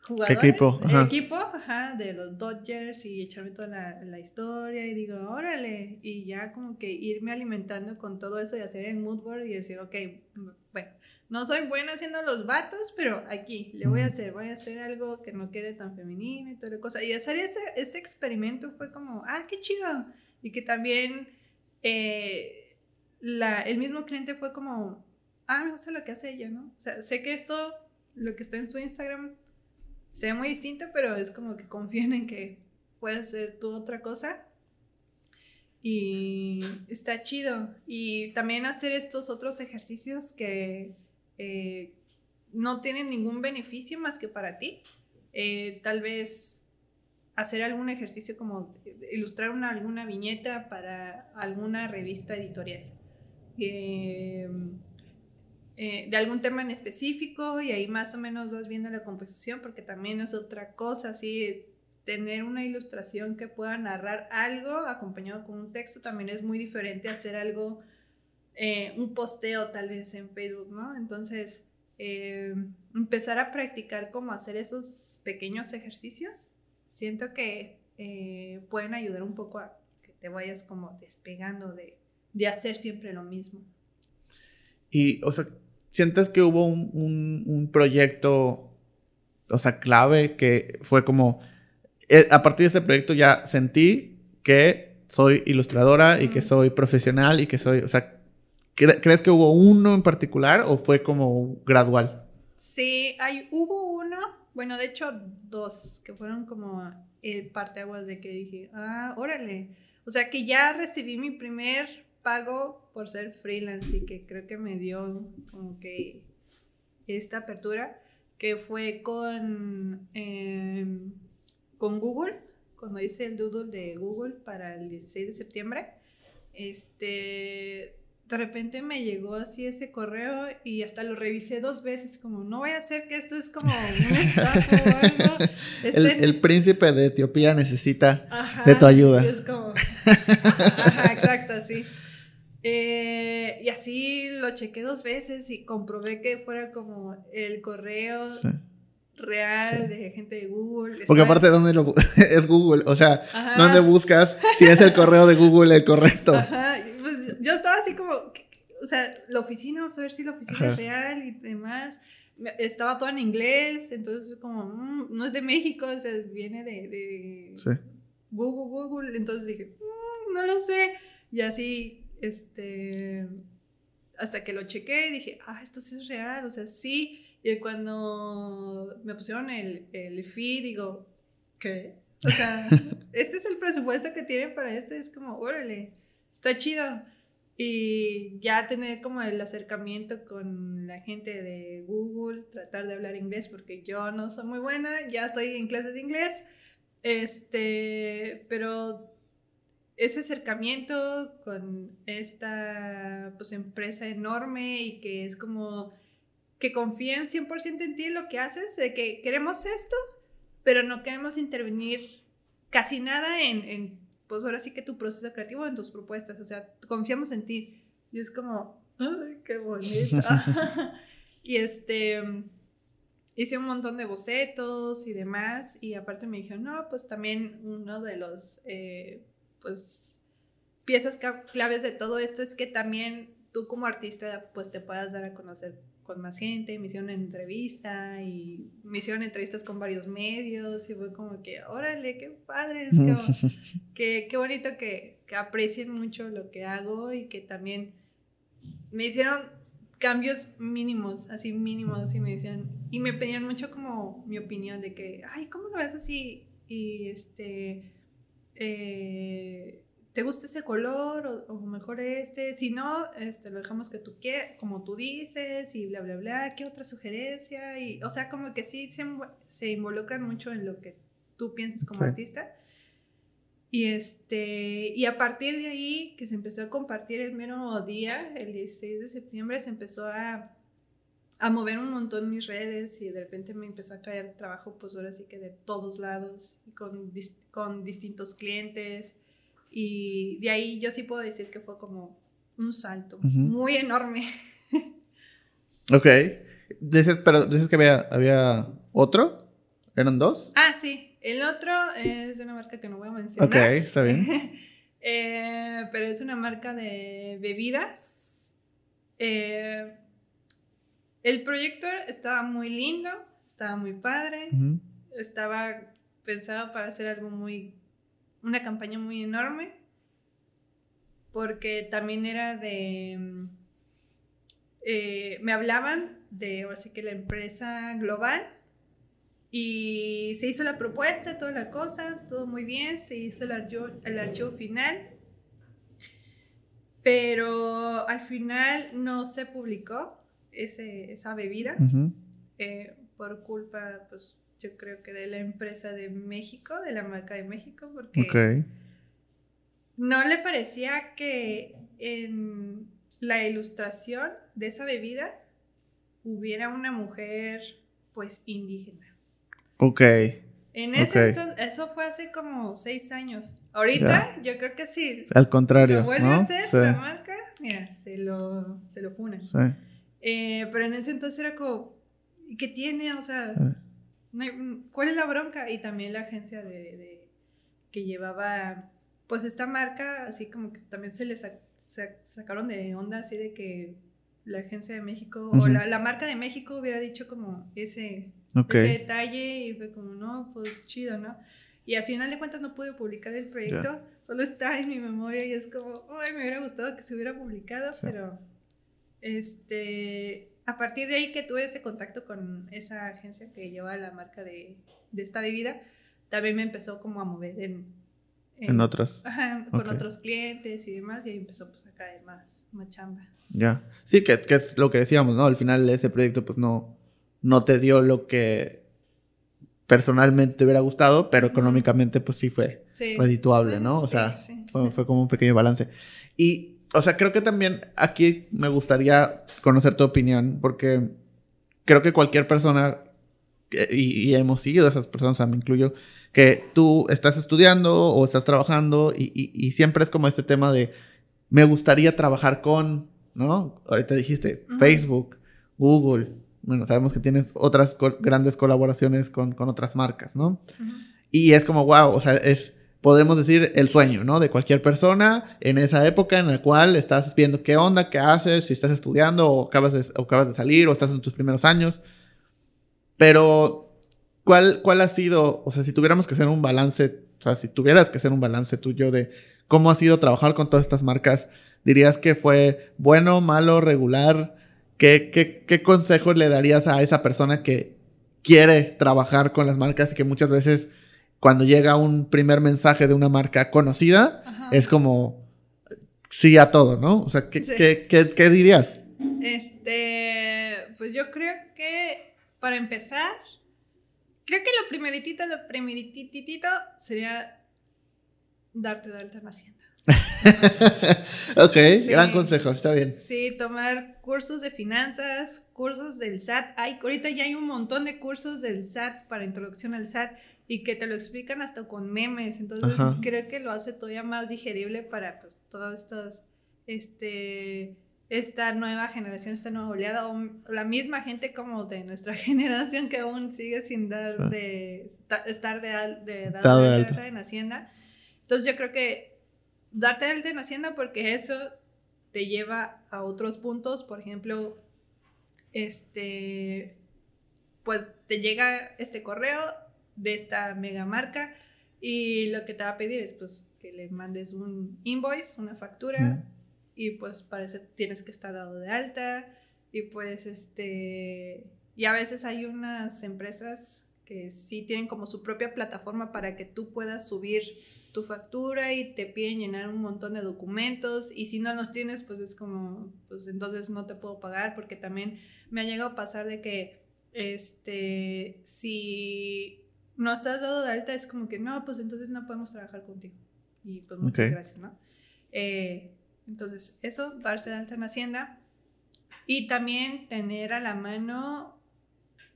jugadores. equipo? Ajá. Equipo, ajá, de los Dodgers y echarme toda la, la historia y digo, órale, y ya como que irme alimentando con todo eso y hacer el mood board y decir, ok, bueno, no soy buena haciendo los vatos, pero aquí le voy a hacer, voy a hacer algo que no quede tan femenino y toda la cosa. Y hacer ese, ese experimento fue como, ah, qué chido. Y que también eh, la, el mismo cliente fue como, ah, me gusta lo que hace ella, ¿no? O sea, sé que esto, lo que está en su Instagram, se ve muy distinto, pero es como que confían en que puedes hacer tú otra cosa. Y está chido. Y también hacer estos otros ejercicios que eh, no tienen ningún beneficio más que para ti. Eh, tal vez hacer algún ejercicio como ilustrar una, alguna viñeta para alguna revista editorial. Eh, eh, de algún tema en específico y ahí más o menos vas viendo la composición porque también es otra cosa, así tener una ilustración que pueda narrar algo acompañado con un texto también es muy diferente hacer algo, eh, un posteo tal vez en Facebook, ¿no? Entonces, eh, empezar a practicar cómo hacer esos pequeños ejercicios, siento que pueden ayudar un poco a que te vayas como despegando de, de hacer siempre lo mismo. Y, o sea, ¿sientes que hubo un, un- un proyecto, o sea, clave que fue como, eh, a partir de ese proyecto ya sentí que soy ilustradora y que soy profesional y que soy, o sea, ¿cre- ¿crees que hubo uno en particular o fue como gradual? Sí, hay, hubo uno, bueno, de hecho dos, que fueron como el parteaguas de que dije, ah, órale. O sea, que ya recibí mi primer pago por ser freelance y que creo que me dio como que esta apertura, que fue con, em, con Google, cuando hice el doodle de Google para el 16 de septiembre. Este, de repente me llegó así ese correo y hasta lo revisé dos veces, como no voy a hacer que esto es como una *laughs* estafa o algo. El, Este- el príncipe de Etiopía necesita Ajá, de tu ayuda. es como, ajá, exacto, así. Eh, y así lo chequé dos veces y comprobé que fuera como el correo Sí. real Sí. de gente de Google. Porque aparte, ¿dónde lo *laughs* es Google? O sea, Ajá. ¿dónde buscas si es el correo de Google el correcto? Ajá, pues yo estaba así como, o sea, la oficina, vamos a ver si la oficina Ajá. es real y demás. Estaba todo en inglés, entonces como, mm, no es de México, o sea, viene de, de Sí. Google, Google. Entonces dije, "Mm, no lo sé. Y así, este, hasta que lo chequé, dije, ah, esto sí es real, o sea, sí. Y cuando me pusieron el, el fee, digo, ¿qué? O sea, *laughs* este es el presupuesto que tienen para este, es como, órale, está chido. Y ya tener como el acercamiento con la gente de Google, tratar de hablar inglés, porque yo no soy muy buena, ya estoy en clases de inglés. Este, pero ese acercamiento con esta pues empresa enorme y que es como que confían 100% en ti en lo que haces, de que queremos esto, pero no queremos intervenir casi nada en, en, pues ahora sí que tu proceso creativo, en tus propuestas, o sea, confiamos en ti. Y es como, ay, qué bonito. *laughs* *laughs* y este, hice un montón de bocetos y demás, y aparte me dijeron, no, pues también uno de los, eh, pues, piezas claves de todo esto es que también tú como artista, pues te puedas dar a conocer con más gente, me hicieron una entrevista y me hicieron entrevistas con varios medios y fue como que, órale, qué padre, es como, *laughs* que, qué bonito que, que aprecien mucho lo que hago y que también me hicieron cambios mínimos, así mínimos, y me decían, y me pedían mucho como mi opinión de que, ay, ¿cómo lo ves así? Y este, eh, ¿te gusta ese color o, o mejor este? Si no, este, lo dejamos que tú quieras, como tú dices, y bla, bla, bla, ¿qué otra sugerencia? Y, o sea, como que sí se, invo- se involucran mucho en lo que tú piensas como Sí. artista. Y, este, y a partir de ahí, que se empezó a compartir el mero día, el 16 de septiembre, se empezó a, a mover un montón mis redes y de repente me empezó a caer trabajo, pues ahora sí que de todos lados, con, con distintos clientes. Y de ahí yo sí puedo decir que fue como un salto muy enorme. *laughs* ok. Dices, pero dices que había, había otro. ¿Eran dos? Ah, sí. El otro es de una marca que no voy a mencionar. Ok, está bien. *laughs* Eh, pero es una marca de bebidas. Eh, el proyecto estaba muy lindo, estaba muy padre, estaba pensado para hacer algo muy, una campaña muy enorme, porque también era de, eh, me hablaban de, así que la empresa global y se hizo la propuesta, toda la cosa, todo muy bien, se hizo el archivo, el archivo final, pero al final no se publicó ese, esa bebida eh, por culpa, pues yo creo que de la empresa de México, de la marca de México, porque no le parecía que en la ilustración de esa bebida hubiera una mujer pues indígena. Ok. En ese entonces, eso fue hace como seis años. Ahorita yo creo que sí. Al contrario. Lo vuelve a hacer la marca, mira, se lo, se lo funan. Sí. Eh, pero en ese entonces era como, ¿y qué tiene? O sea, ¿cuál es la bronca? Y también la agencia de, que llevaba, pues esta marca, así como que también se les sacaron de onda, así de que la agencia de México o la, la, marca de México hubiera dicho como ese ese detalle y fue como, no, pues chido, ¿no? Y al final de cuentas no pude publicar el proyecto, solo está en mi memoria y es como, ay, me hubiera gustado que se hubiera publicado, pero este, a partir de ahí que tuve ese contacto con esa agencia que lleva la marca de, de esta bebida, también me empezó como a mover en... En, otras. con otros clientes y demás, y ahí empezó pues a caer más, más chamba. Ya. Sí, que, que es lo que decíamos, ¿no? Al final ese proyecto pues no no te dio lo que personalmente te hubiera gustado, pero económicamente pues sí fue redituable, ¿no? O sea, Fue, como un pequeño balance. Y, o sea, creo que también aquí me gustaría conocer tu opinión, porque creo que cualquier persona, y, hemos seguido a esas personas, o sea, me incluyo, que tú estás estudiando o estás trabajando y, y, siempre es como este tema de, me gustaría trabajar con, ¿no? Ahorita dijiste, Facebook, Google, bueno, sabemos que tienes otras grandes colaboraciones con, con, otras marcas, ¿no? Y es como, wow, o sea, es, podemos decir, el sueño, ¿no? De cualquier persona en esa época en la cual estás viendo qué onda, qué haces, si estás estudiando o acabas de, o acabas de salir o estás en tus primeros años. Pero, ¿cuál, ¿cuál ha sido, o sea, si tuviéramos que hacer un balance, o sea, si tuvieras que hacer un balance tuyo de cómo ha sido trabajar con todas estas marcas, dirías que fue bueno, malo, regular? ¿Qué, qué, qué consejos le darías a esa persona que quiere trabajar con las marcas y que muchas veces cuando llega un primer mensaje de una marca conocida es como sí a todo, ¿no? O sea, ¿qué, ¿qué, qué, qué, dirías? Este, pues yo creo que para empezar, creo que lo primeritito, lo primeritito sería darte de alta en *laughs* ok, gran consejo, está bien. Sí, tomar cursos de finanzas, cursos del SAT. Ay, ahorita ya hay un montón de cursos del SAT para introducción al SAT y que te lo explican hasta con memes. Entonces creo que lo hace todavía más digerible para pues, todas estas, este, esta nueva generación, esta nueva oleada, o la misma gente como de nuestra *laughs* generación que aún sigue sin dar ah. de, estar de, de, de, en Hacienda. Entonces yo creo que darte alta en Hacienda porque eso te lleva a otros puntos, por ejemplo, este, pues te llega este correo de esta mega marca. Y lo que te va a pedir es pues que le mandes un invoice, una factura y pues parece tienes que estar dado de alta. Y pues este y a veces hay unas empresas que sí tienen como su propia plataforma para que tú puedas subir tu factura y te piden llenar un montón de documentos. Y si no los tienes pues es como pues entonces no te puedo pagar porque también me ha llegado a pasar de que este si no estás dado de alta es como que no pues entonces no podemos trabajar contigo y pues muchas gracias, ¿no? Eh, entonces, eso, darse de alta en Hacienda. Y también tener a la mano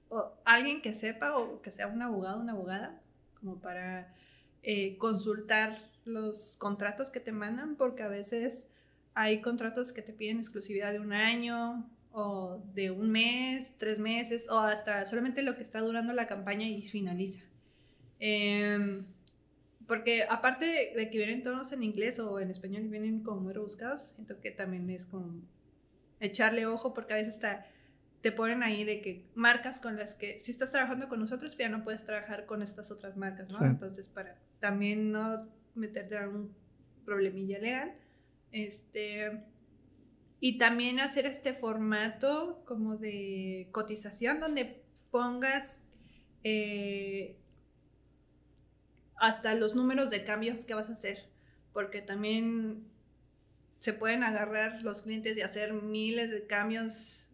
o alguien que sepa o que sea un abogado, una abogada, como para eh, consultar los contratos que te mandan, porque a veces hay contratos que te piden exclusividad de un año o de un mes, tres meses, o hasta solamente lo que está durando la campaña y finaliza. Em, porque aparte de que vienen tonos en inglés o en español vienen como muy rebuscados, siento que también es como echarle ojo porque a veces está, te ponen ahí de que marcas con las que si estás trabajando con nosotros ya no puedes trabajar con estas otras marcas, ¿no? Sí. Entonces para también no meterte en algún problemilla legal, este y también hacer este formato como de cotización donde pongas eh, hasta los números de cambios que vas a hacer, porque también se pueden agarrar los clientes y hacer miles de cambios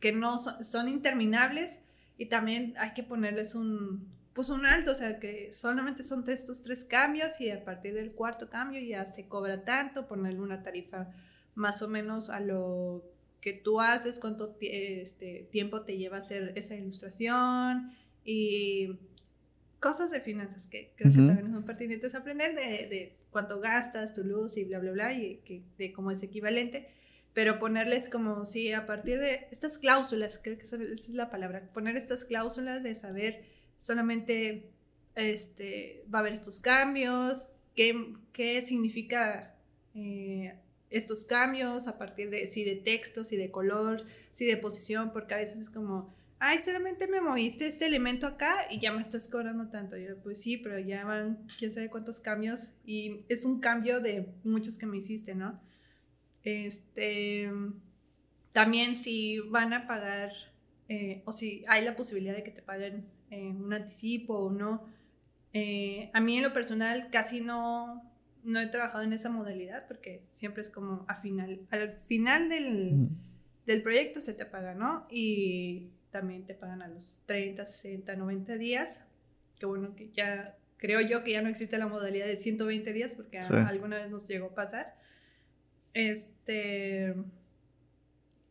que no son, interminables y también hay que ponerles un pues un alto, o sea que solamente son estos tres cambios y a partir del cuarto cambio ya se cobra tanto, ponerle una tarifa más o menos a lo que tú haces, cuánto este, tiempo te lleva hacer esa ilustración y cosas de finanzas que creo que Ujú. también son pertinentes aprender de, de cuánto gastas, tu luz y bla, bla, bla, y que, de cómo es equivalente. Pero ponerles como si a partir de estas cláusulas, creo que esa esa es la palabra, poner estas cláusulas de saber solamente este, va a haber estos cambios, qué, qué significa eh, estos cambios a partir de si de texto, si de color, si de posición, porque a veces es como, ay, solamente me moviste este elemento acá y ya me estás cobrando tanto. Y yo, pues sí, pero ya van quién sabe cuántos cambios y es un cambio de muchos que me hiciste, ¿no? Este, también si van a pagar eh, o si hay la posibilidad de que te paguen eh, un anticipo o no. Eh, a mí en lo personal casi no, no he trabajado en esa modalidad porque siempre es como a final, al final del, Ujú. del proyecto se te paga, ¿no? Y también te pagan a los 30, 60, 90 días. Que bueno, que ya creo yo que ya no existe la modalidad de 120 días porque Sí. alguna vez nos llegó a pasar. Este.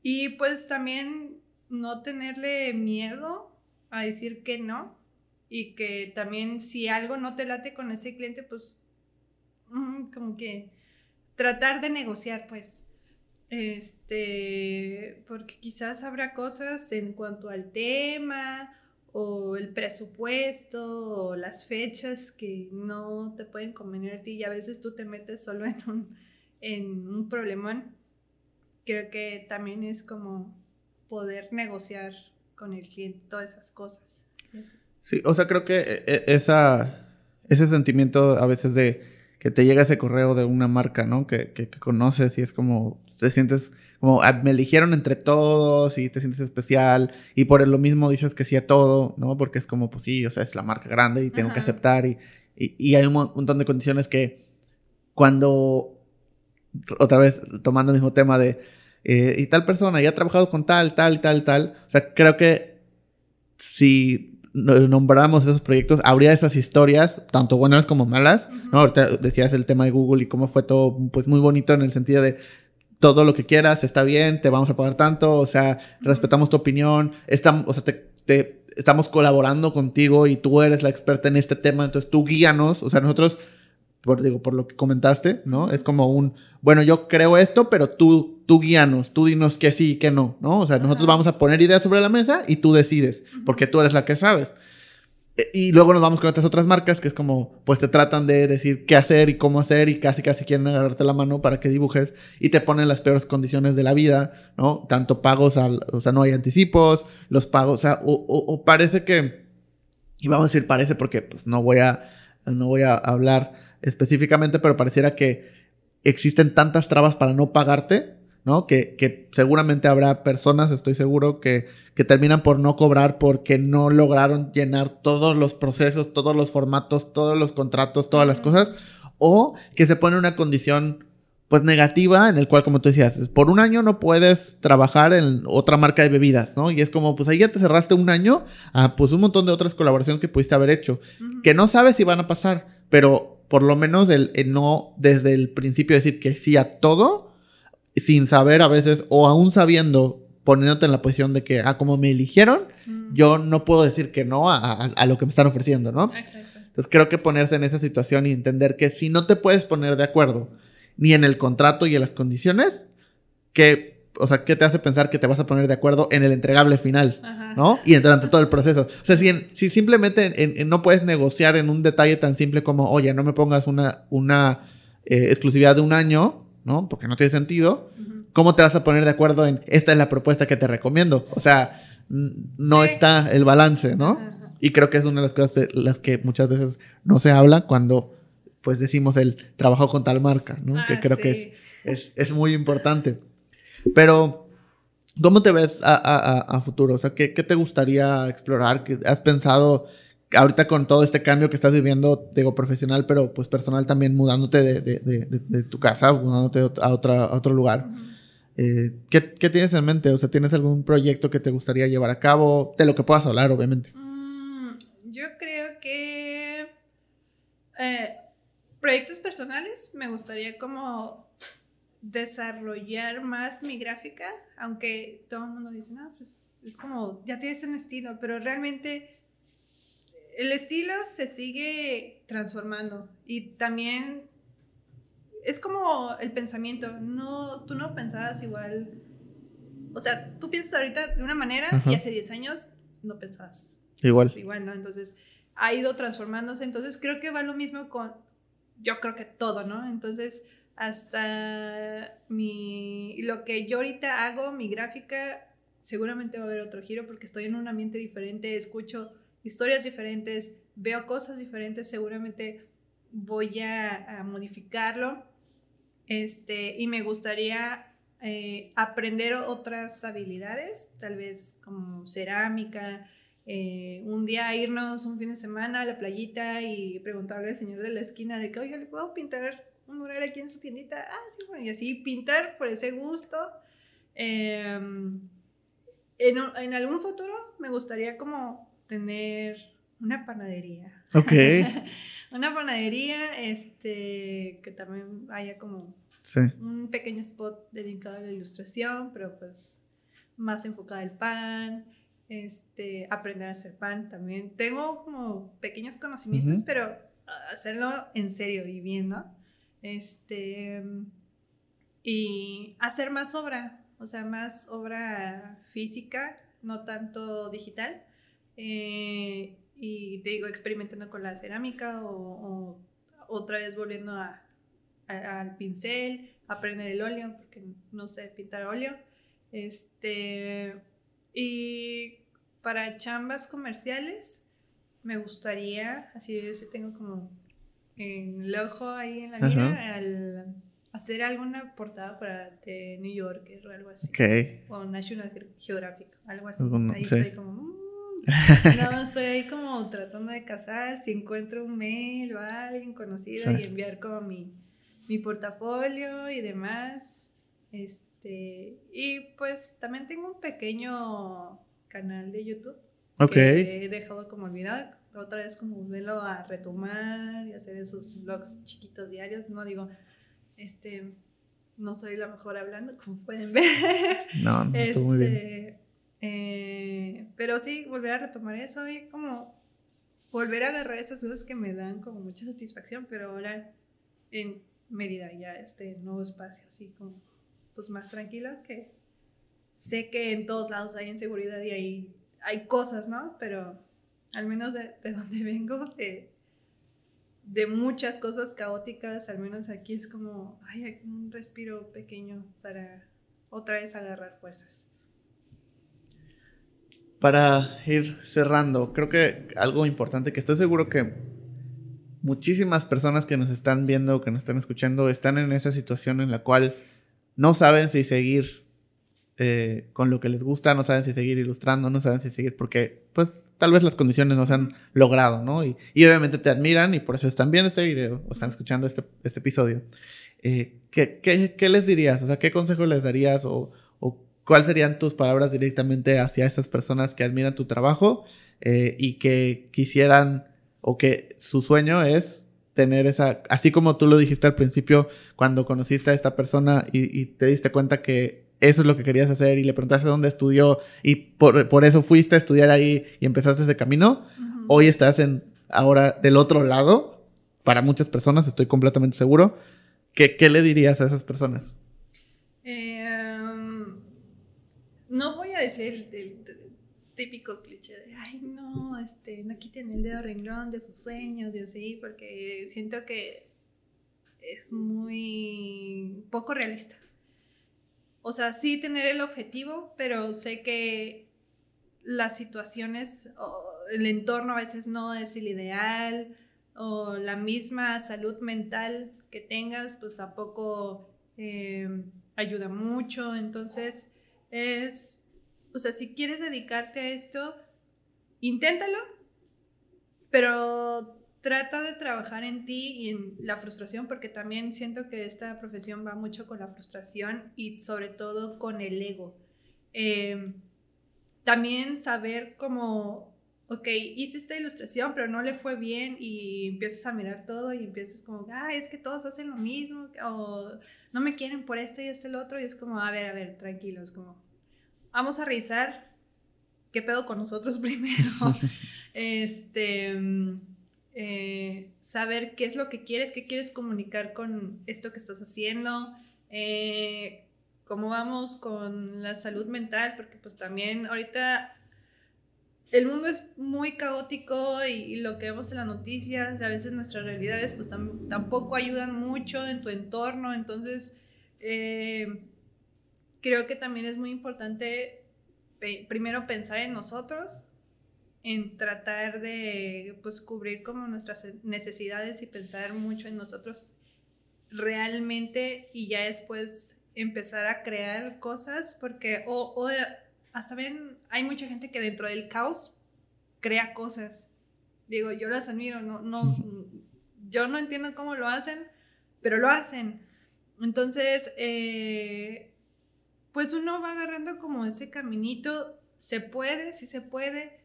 Y pues también no tenerle miedo a decir que no. Y que también si algo no te late con ese cliente, pues mm, como que tratar de negociar, pues. Este, porque quizás habrá cosas en cuanto al tema o el presupuesto o las fechas que no te pueden convenir a ti y a veces tú te metes solo *laughs* en un, en un problemón. Creo que también es como poder negociar con el cliente todas esas cosas. Sí, o sea, creo que eh, eh, esa, ese sentimiento a veces de que te llega ese correo de una marca, ¿no? Que, que, que conoces y es como, te sientes como, "Ah, me eligieron entre todos y te sientes especial y por lo mismo dices que sí a todo, ¿no? Porque es como, pues sí, o sea, es la marca grande y tengo que aceptar y, y, y hay un mon- montón de condiciones que cuando, otra vez tomando el mismo tema de, eh, y tal persona ya ha trabajado con tal, tal, tal, tal, o sea, creo que si no- nombráramos esos proyectos, habría esas historias, tanto buenas como malas. ¿no? Ahorita decías el tema de Google y cómo fue todo, pues, muy bonito en el sentido de todo lo que quieras, está bien, te vamos a pagar tanto, o sea, respetamos tu opinión, estamos, o sea, te, te- estamos colaborando contigo y tú eres la experta en este tema, entonces tú guíanos, o sea, nosotros, por, digo, por lo que comentaste, ¿no? Es como un, bueno, yo creo esto, pero tú, tú guíanos, tú dinos que sí y que no, ¿no? O sea, nosotros Ajá. vamos a poner ideas sobre la mesa y tú decides, porque tú eres la que sabes. E- Y luego nos vamos con otras otras marcas que es como, pues te tratan de decir qué hacer y cómo hacer y casi casi quieren agarrarte la mano para que dibujes y te ponen las peores condiciones de la vida, ¿no? Tanto pagos, al, o sea, no hay anticipos, los pagos, o sea, o, o- o parece que, y vamos a decir parece porque pues no voy a, no voy a hablar específicamente, pero pareciera que existen tantas trabas para no pagarte, ¿no? Que, que seguramente habrá personas, estoy seguro, que, que terminan por no cobrar porque no lograron llenar todos los procesos, todos los formatos, todos los contratos, todas las cosas, o que se pone una condición pues negativa en el cual, como tú decías, por un año no puedes trabajar en otra marca de bebidas, ¿no? Y es como, pues ahí ya te cerraste un año a pues un montón de otras colaboraciones que pudiste haber hecho, Ujú. que no sabes si van a pasar, pero por lo menos el, el no desde el principio decir que sí a todo, sin saber a veces, o aún sabiendo, poniéndote en la posición de que, ah, como me eligieron, Mm. yo no puedo decir que no a, a- a lo que me están ofreciendo, ¿no? Exacto. Entonces creo que ponerse en esa situación y entender que si no te puedes poner de acuerdo ni en el contrato y en las condiciones, que, o sea, ¿qué te hace pensar que te vas a poner de acuerdo en el entregable final? Ajá. ¿No? Y durante todo el proceso. O sea, si, en- si simplemente en- en- no puedes negociar en un detalle tan simple como, oye, no me pongas una, una eh, exclusividad de un año, ¿no? Porque no tiene sentido. ¿Cómo te vas a poner de acuerdo en esta es la propuesta que te recomiendo? O sea, no Sí. está el balance, ¿no? Y creo que es una de las cosas de las que muchas veces no se habla cuando pues decimos el trabajo con tal marca, ¿no? que Ah, creo que es, es, es muy importante. Pero, ¿cómo te ves a, a- a- a futuro? O sea, ¿qué, qué te gustaría explorar? ¿Qué has pensado ahorita con todo este cambio que estás viviendo, digo, profesional, pero pues personal también, mudándote de, de- de- de- de tu casa, mudándote a, otra, a otro lugar? Eh, ¿qué, qué tienes en mente? O sea, ¿tienes algún proyecto que te gustaría llevar a cabo? De lo que puedas hablar, obviamente. Mm, yo creo que eh, proyectos personales me gustaría como desarrollar más mi gráfica, aunque todo el mundo dice, no, pues es como, ya tienes un estilo, pero realmente el estilo se sigue transformando y también es como el pensamiento, no, tú no pensabas igual, o sea, tú piensas ahorita de una manera Ajá. y hace 10 años no pensabas Igual. pues igual, ¿no? Entonces ha ido transformándose. Entonces creo que va lo mismo con, yo creo que todo, ¿no? Entonces hasta mi, lo que yo ahorita hago, mi gráfica, seguramente va a haber otro giro porque estoy en un ambiente diferente, escucho historias diferentes, veo cosas diferentes, seguramente voy a, a modificarlo. Este, y me gustaría eh, aprender otras habilidades, tal vez como cerámica, eh, un día irnos un fin de semana a la playita y preguntarle al señor de la esquina de que, oiga, ¿le puedo pintar un mural aquí en su tiendita? Ah, sí, bueno, y así pintar por ese gusto. Eh, en, en algún futuro me gustaría como tener una panadería. Ok. *laughs* una panadería, este, que también haya como Sí. un pequeño spot dedicado a la ilustración, pero pues más enfocado al pan, este, aprender a hacer pan también. Tengo como pequeños conocimientos, pero hacerlo en serio y bien, ¿no? Este, y hacer más obra, o sea, más obra física, no tanto digital. Eh, y te digo, experimentando con la cerámica o, o otra vez volviendo a, a- al pincel, aprender el óleo, porque no sé pintar óleo. Este, y para chambas comerciales, me gustaría, así si tengo como en el ojo ahí en la Ajá. mira, al hacer alguna portada para The New Yorker o algo así. O National Geographic, algo así. Ahí sí. estoy como... No, estoy ahí como tratando de casar, si encuentro un mail o alguien conocido Sí. y enviar como mi, mi portafolio y demás. Este, y pues también tengo un pequeño canal de YouTube Ok. que he dejado como olvidado. Otra vez como volverlo a retomar y hacer esos vlogs chiquitos diarios. No digo, este, no soy la mejor hablando, como pueden ver. No, no, estuvo muy bien. Eh, pero sí, volver a retomar eso y como volver a agarrar esas cosas que me dan como mucha satisfacción, pero ahora en Mérida ya este nuevo espacio así como pues más tranquilo que sé que en todos lados hay inseguridad y hay, hay cosas, ¿no? Pero al menos de, de *laughs* donde vengo, de, muchas cosas caóticas, al menos aquí es como, ay, un respiro pequeño para otra vez agarrar fuerzas. Para ir cerrando, creo que algo importante que estoy seguro que muchísimas personas que nos están viendo, que nos están escuchando, están en esa situación en la cual no saben si seguir eh, con lo que les gusta, no saben si seguir ilustrando, no saben si seguir porque pues tal vez las condiciones no se han logrado, ¿no? Y, obviamente te admiran y por eso están viendo este video o están escuchando este, este episodio. Eh, ¿qué, qué, qué les dirías? O sea, ¿qué consejo les darías o, o cuáles serían tus palabras directamente hacia esas personas que admiran tu trabajo eh, y que quisieran o que su sueño es tener esa, así como tú lo dijiste al principio, cuando conociste a esta persona y, te diste cuenta que eso es lo que querías hacer y le preguntaste dónde estudió y por, eso fuiste a estudiar ahí y empezaste ese camino, hoy estás en, ahora del otro lado, para muchas personas, estoy completamente seguro, ¿qué, qué le dirías a esas personas? No voy a decir el, típico cliché de, ay, no, este, no quiten el dedo renglón de sus sueños y así, porque siento que es muy poco realista. O sea, sí tener el objetivo, pero sé que las situaciones, o el entorno a veces no es el ideal, o la misma salud mental que tengas, pues tampoco eh, ayuda mucho. Entonces, es o sea, si quieres dedicarte a esto, inténtalo, pero trata de trabajar en ti y en la frustración, porque también siento que esta profesión va mucho con la frustración y sobre todo con el ego. Em, también saber cómo, ok, hice esta ilustración, pero no le fue bien y empiezas a mirar todo y empiezas como, ah, es que todos hacen lo mismo, o no me quieren por esto y esto y lo otro, y es como, a ver, a ver, tranquilos, como vamos a revisar qué pedo con nosotros *laughs* primero. *laughs* este, eh, saber qué es lo que quieres, qué quieres comunicar con esto que estás haciendo. Eh, cómo vamos con la salud mental, porque pues también ahorita el mundo es muy caótico y, lo que vemos en las noticias, a veces nuestras realidades pues tampoco ayudan mucho en tu entorno, entonces eh, creo que también es muy importante primero pensar en nosotros, en tratar de pues cubrir como nuestras necesidades y pensar mucho en nosotros realmente y ya después empezar a crear cosas porque o, hasta bien hay mucha gente que dentro del caos crea cosas. Digo, yo las admiro, no, no, *laughs* yo no entiendo cómo lo hacen, pero lo hacen. Entonces, eh, pues uno va agarrando como ese caminito, se puede, sí se puede.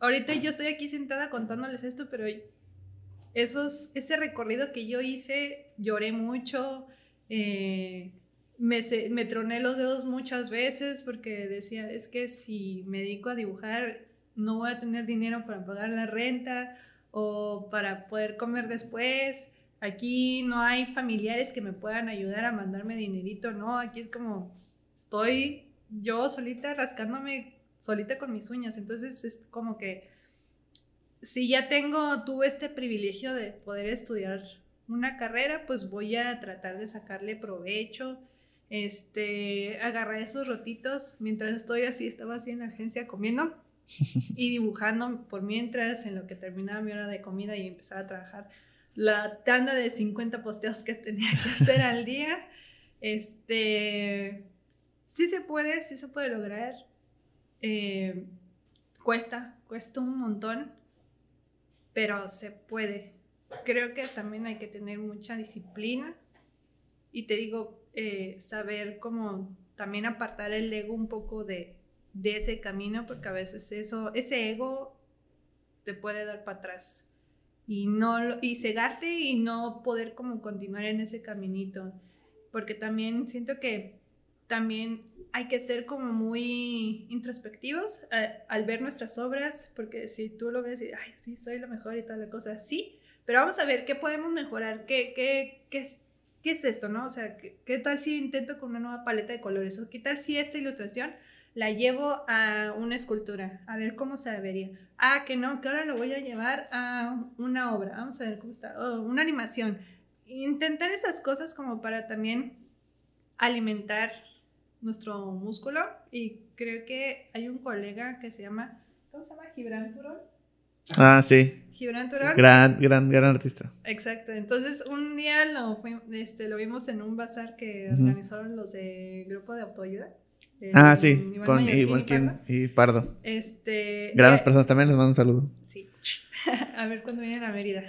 Ahorita yo estoy aquí sentada contándoles esto, pero esos, ese recorrido que yo hice, lloré mucho, eh, me, me troné los dedos muchas veces porque decía, es que si me dedico a dibujar, no voy a tener dinero para pagar la renta o para poder comer después. Aquí no hay familiares que me puedan ayudar a mandarme dinerito, no, aquí es como estoy yo solita rascándome solita con mis uñas. Entonces es como que si ya tengo, tuve este privilegio de poder estudiar una carrera, pues voy a tratar de sacarle provecho. Este, agarrar esos rotitos mientras estoy así, estaba así en la agencia comiendo *laughs* y dibujando por mientras en lo que terminaba mi hora de comida y empezaba a trabajar la tanda de 50 posteos que tenía que hacer al *laughs* día. Este, sí se puede, sí se puede lograr. Eh, cuesta, cuesta un montón, pero se puede. Creo que también hay que tener mucha disciplina y te digo, eh, saber cómo también apartar el ego un poco de, de ese camino, porque a veces eso, ese ego te puede dar para atrás y no y cegarte y no poder como continuar en ese caminito porque también siento que también hay que ser como muy introspectivos eh, al ver nuestras obras, porque si tú lo ves y, ay, sí, soy lo mejor y tal la cosa, sí, pero vamos a ver qué podemos mejorar, qué, qué, qué, qué es esto, ¿no? O sea, ¿qué, tal si intento con una nueva paleta de colores? ¿O qué tal si esta ilustración la llevo a una escultura? A ver cómo se vería. Ah, que no, que ahora lo voy a llevar a una obra. Vamos a ver cómo está. Oh, una animación. Intentar esas cosas como para también alimentar nuestro músculo y creo que hay un colega que se llama, ¿cómo se llama? Gibran Turón. Ah, sí. Gibran Turón. Gran, gran, gran artista. Exacto. Entonces, un día lo, este, lo vimos en un bazar que organizaron los de Grupo de Autoayuda. Ah, sí, con Iván y, Pardo. Este, Grandes personas también, les mando un saludo. Sí. *laughs* a ver cuándo vienen a Mérida.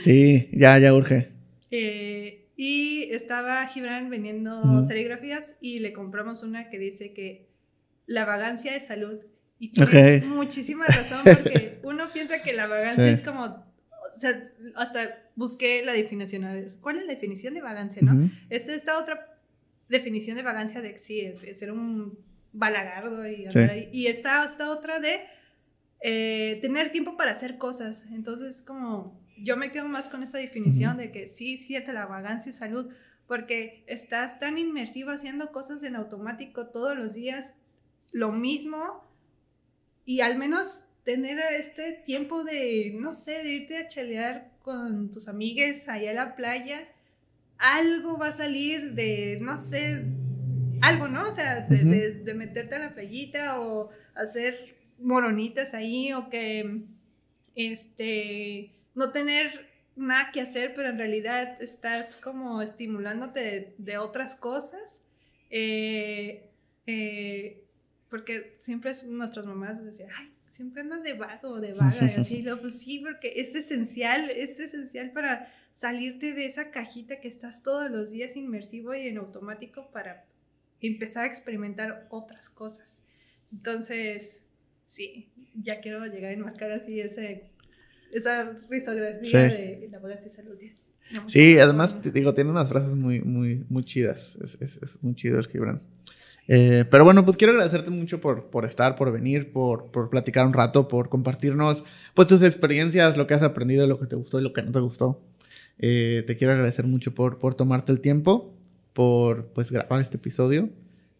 sí, ya, ya urge. Eh, y estaba Gibran vendiendo serigrafías y le compramos una que dice que la vagancia es salud. Y tiene muchísima razón porque *laughs* uno piensa que la vagancia es como, o sea, hasta busqué la definición, a ver, ¿cuál es la definición de vagancia, no? Ujú. Esta, esta otra definición de vagancia de sí, es, es ser un balagardo y, Sí. ahí. y esta, esta otra de eh, tener tiempo para hacer cosas. Entonces, como yo me quedo más con esta definición de que sí, es cierto, la vagancia es salud, porque estás tan inmersivo haciendo cosas en automático todos los días, lo mismo, y al menos tener este tiempo de, no sé, de irte a chalear con tus amigues allá a la playa, algo va a salir de, no sé, algo, ¿no? O sea, de, Ujú. de- de meterte a la playita o hacer moronitas ahí o que, este, no tener nada que hacer, pero en realidad estás como estimulándote de, de otras cosas. Eh, eh, porque siempre es- nuestras mamás decían, ay, siempre andas de vago o de *laughs* vaga, y así, lo, pues sí, porque es esencial, es esencial para salirte de esa cajita que estás todos los días inmersivo y en automático para empezar a experimentar otras cosas. Entonces, sí, ya quiero llegar a enmarcar así ese, esa risografía Sí. de la vagancia y salud. es Sí, además, te digo, tiene unas frases muy, muy, muy chidas. Es, es- es muy chido el Gibran. Eh, pero bueno, pues quiero agradecerte mucho por, por estar, por venir, por, por platicar un rato, por compartirnos pues tus experiencias, lo que has aprendido, lo que te gustó y lo que no te gustó. Eh, te quiero agradecer mucho por, por tomarte el tiempo, por pues grabar este episodio.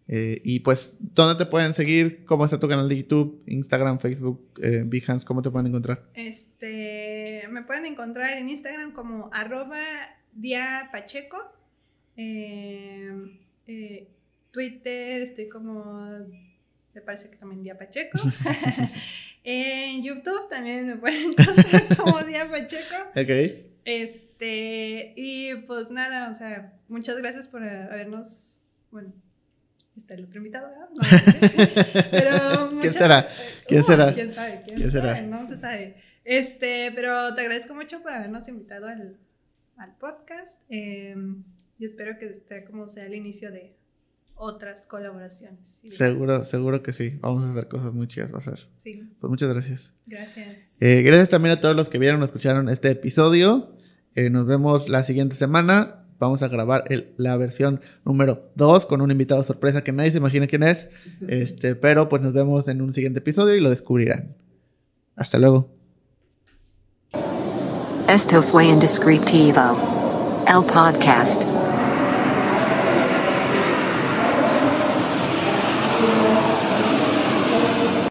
Eh, y pues, ¿dónde te pueden seguir? ¿Cómo está tu canal de YouTube, Instagram, Facebook, eh, Behance? ¿Cómo te pueden encontrar? Este, me pueden encontrar en Instagram como arroba diapacheco. Eh, eh, Twitter estoy como, me parece que también diapacheco. *laughs* *laughs* en YouTube también me pueden encontrar *laughs* como diapacheco. Ok. Este, y pues nada, o sea, muchas gracias por habernos, bueno, está el otro invitado, ¿verdad? No, pero ¿Quién será? ¿Quién Uh, será? ¿Quién sabe? ¿Quién, ¿Quién será? sabe? No se sabe. Este, pero te agradezco mucho por habernos invitado al, al podcast eh, y espero que este como sea el inicio de otras colaboraciones. Seguro, seguro que sí. Vamos a hacer cosas muy chidas, va a ser. Sí, Pues muchas gracias. gracias. Eh, gracias también a todos los que vieron o escucharon este episodio. Eh, nos vemos la siguiente semana. Vamos a grabar el- la versión número 2 con un invitado sorpresa que nadie se imagina quién es. Este, pero pues nos vemos en un siguiente episodio y lo descubrirán. Hasta luego. Esto fue Indescriptivo. El podcast.